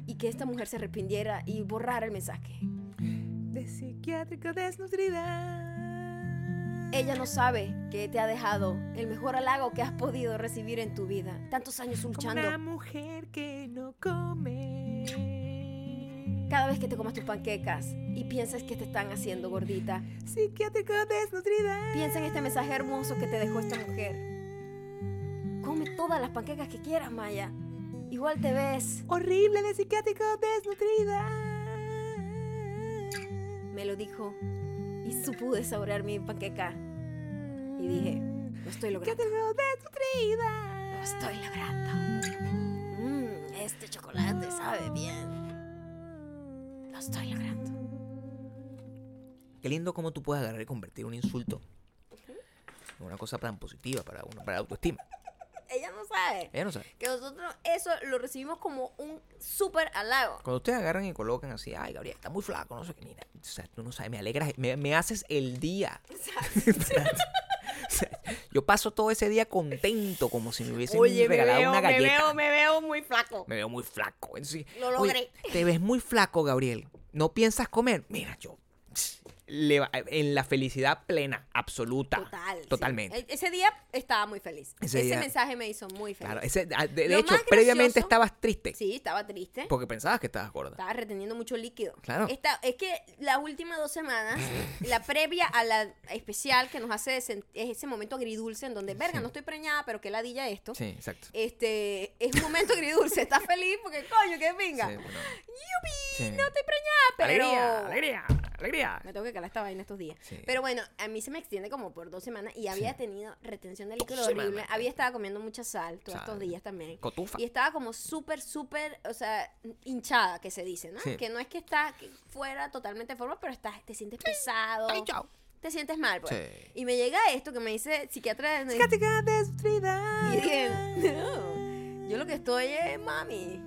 y que esta mujer se arrepintiera y borrara el mensaje. De psiquiátrico desnutrida. Ella no sabe que te ha dejado el mejor halago que has podido recibir en tu vida. Tantos años luchando. Una mujer que no come. Cada vez que te comas tus panquecas y piensas que te están haciendo gordita, Psiquiátrico desnutrida. piensa en este mensaje hermoso que te dejó esta mujer. Come todas las panquecas que quieras, Maya. Igual te ves. Horrible de psiquiátrico desnutrida. Me lo dijo y supe saborear mi panqueca. Y dije, lo estoy logrando. Psiquiátrico desnutrida. Lo estoy logrando. Mmm, este chocolate sabe bien. Estoy logrando. Qué lindo cómo tú puedes agarrar y convertir un insulto en una cosa tan positiva para uno, para la autoestima. Ella no sabe Ella no sabe. que nosotros eso lo recibimos como un súper halago. Cuando ustedes agarran y colocan así, ay, Gabriel, está muy flaco, no sé qué, mira, o sea, tú no sabes, me alegras, me, me haces el día. O sea, yo paso todo ese día contento, como si me hubiesen regalado una galleta. me veo muy flaco. Me veo muy flaco. Entonces, Lo oye, logré. te ves muy flaco, Gabriel. ¿No piensas comer? Mira, yo le en la felicidad plena, absoluta. Total. Totalmente. E- Ese día estaba muy feliz. Ese Ese, mensaje me hizo muy feliz. Claro, ese, ah, de, hecho, previamente estabas triste. Sí, estaba triste. Porque pensabas que estabas gorda. Estaba reteniendo mucho líquido. Claro. Esta- es que las últimas dos semanas, la previa a la especial que nos hace es ese momento agridulce en donde, verga, no estoy preñada, pero que ladilla esto. Sí, exacto. Este, es un momento agridulce. Estás feliz porque, coño, qué venga. Sí, bueno. ¡Yupi! No estoy preñada, pero... Alegría, alegría, alegría. Me tengo que calar esta vaina estos días. Sí. Pero bueno, a mí se me extiende como por dos semanas y había tenido retención de líquido horrible. semanas. Había estado comiendo mucha sal todos Sal. estos días también. Cotufa. Y estaba como súper, súper, o sea, hinchada, que se dice, ¿no? Sí. Que no es que está fuera totalmente de forma, pero estás, te sientes pesado. Ay, chao. Te sientes mal, pues. Sí. Y me llega esto que me dice psiquiatra. de- Psiquiátrica desnutrida. Y dije, no, yo lo que estoy es, mami,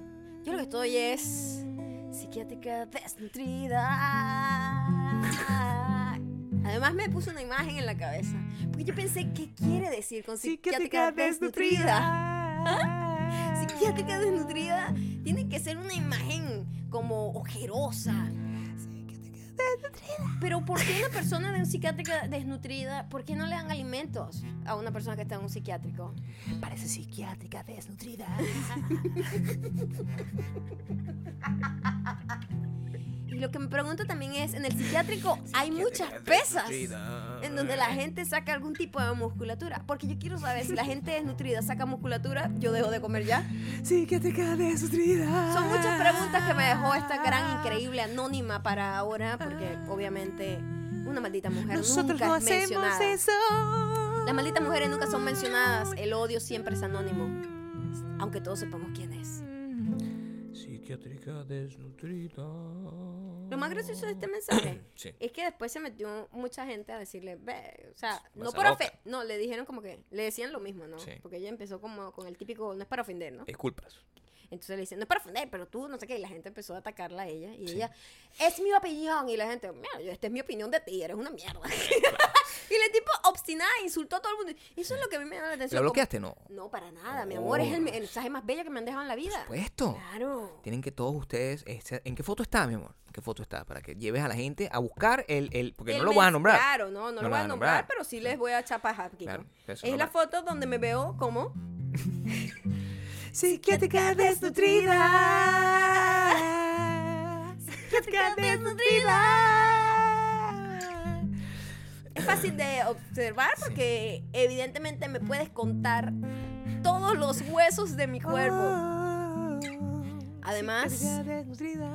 yo lo que estoy es psiquiátrica desnutrida. Además me puso una imagen en la cabeza, porque yo pensé, ¿qué quiere decir con psiquiátrica desnutrida? Psiquiátrica desnutrida tiene que ser una imagen como ojerosa. Pero ¿por qué una persona de un psiquiátrico desnutrida, por qué no le dan alimentos a una persona que está en un psiquiátrico? Parece psiquiátrica desnutrida. Lo que me pregunto también es, en el psiquiátrico hay muchas pesas en donde la gente saca algún tipo de musculatura. Porque yo quiero saber si la gente desnutrida saca musculatura, yo dejo de comer ya. Psiquiátrica desnutrida. Son muchas preguntas que me dejó esta gran, increíble anónima para ahora, porque obviamente una maldita mujer Nosotros nunca no es hacemos mencionada. eso. Las malditas mujeres nunca son mencionadas, el odio siempre es anónimo, aunque todos sepamos quién es. Psiquiátrica desnutrida. Lo más gracioso de este mensaje Sí. es que después se metió mucha gente a decirle, ve, o sea, no Vas por ofender, no, le dijeron como que, le decían lo mismo, ¿no? Sí. Porque ella empezó como con el típico, no es para ofender, ¿no? Disculpas. Entonces le dicen, no es para ofender, pero tú, no sé qué, y la gente empezó a atacarla a ella, y Sí. ella, es mi opinión, y la gente, mira, esta es mi opinión de ti, eres una mierda. Y el tipo obstinada, insultó a todo el mundo. Eso es lo que a mí me llama la atención. ¿La como- bloqueaste? No. No, para nada, mi amor, es el, el mensaje más bello que me han dejado en la vida. Por supuesto. Claro. Tienen que todos ustedes. este, ¿En qué foto está, mi amor? ¿En qué foto está? Para que lleves a la gente a buscar el. el porque El no lo vas a mens- nombrar. Claro, no, no, lo voy a nombrar, pero sí les voy a chapajar aquí. Claro, eso, es la foto donde me veo como Psiquiátrica desnutrida. Psiquiátrica es fácil de observar porque evidentemente me puedes contar todos los huesos de mi cuerpo. Además,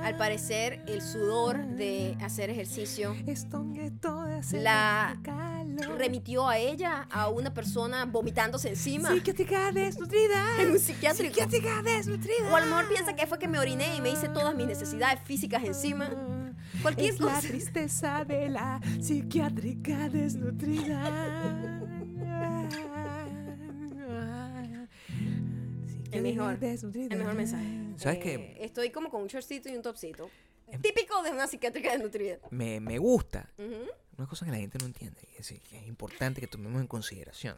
Al parecer, el sudor de hacer ejercicio la remitió a ella a una persona vomitándose encima Psiquiátrica desnutrida. en un psiquiátrico. Psiquiátrica desnutrida. O a lo mejor piensa que fue que me oriné y me hice todas mis necesidades físicas encima. Cualquier es la cosa. tristeza de la psiquiátrica desnutrida. El mejor, Desnutrida. el mejor mensaje. ¿Sabes Eh, qué? Estoy como con un shortcito y un topcito. Típico de una psiquiátrica desnutrida. Me, me gusta. Ujú. Una cosa que la gente no entiende y es, que es importante que tomemos en consideración.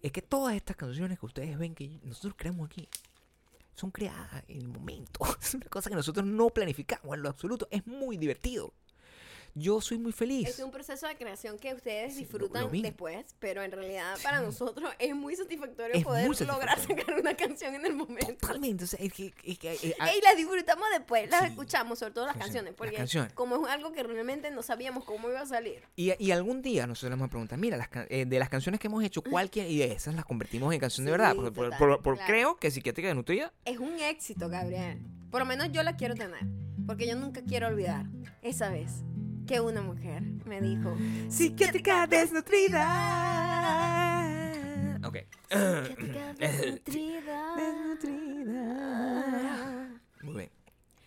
Es que todas estas canciones que ustedes ven que nosotros creamos aquí son creadas en el momento. Es una cosa que nosotros no planificamos en lo absoluto. Es muy divertido. Yo soy muy feliz. Es un proceso de creación que ustedes Sí, lo- disfrutan lo vi. después, pero en realidad para nosotros es muy satisfactorio Es poder muy lograr satisfactorio. sacar una canción en el momento. Totalmente. o sea, es que- es que, eh, ah, Y las disfrutamos después, las Sí. escuchamos, sobre todo las Sí, sí, canciones, las porque canciones. como es algo que realmente no sabíamos cómo iba a salir. Y, y algún día nosotros le vamos a preguntar, mira, las eh, de las canciones que hemos hecho, ¿cuál? Y de esas las convertimos en canción de Sí, verdad. Por, por- total, por- por- claro. creo que Psiquiátrica de Nutrida Es un éxito, Gabriel. Por lo menos yo la quiero tener, porque yo nunca quiero olvidar esa vez que una mujer me dijo, Psiquiátrica desnutrida. Ok. "Psiquiátrica desnutrida". Desnutrida. Muy bien.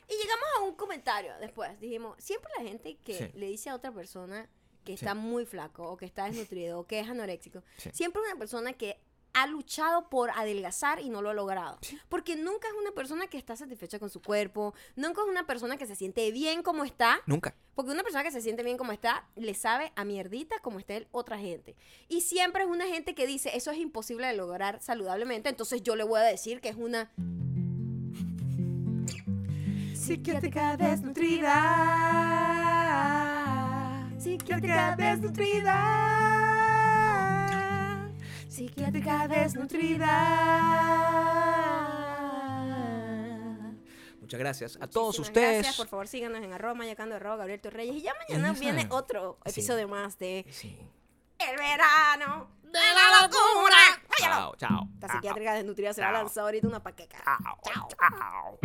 Y llegamos a un comentario después. Dijimos, siempre la gente que Sí. le dice a otra persona que Sí. está muy flaco o que está desnutrido o que es anoréxico, Sí. siempre una persona que ha luchado por adelgazar y no lo ha logrado. Porque nunca es una persona que está satisfecha con su cuerpo, nunca es una persona que se siente bien como está, Nunca. porque una persona que se siente bien como está, le sabe a mierdita como está el otra gente. Y siempre es una gente que dice, eso es imposible de lograr saludablemente, entonces yo le voy a decir que es una Psiquiátrica desnutrida. Psiquiátrica desnutrida. Psiquiátrica desnutrida. Muchas gracias a todos ustedes. Gracias, por favor, síganos en arroba mayacando arroba Gabriel Torreyes. Y ya mañana viene otro Sí. episodio más de Sí. El verano de la locura. Chao, chao. La psiquiátrica desnutrida se va a Chao. lanzar ahorita una paqueca. Chao, chao.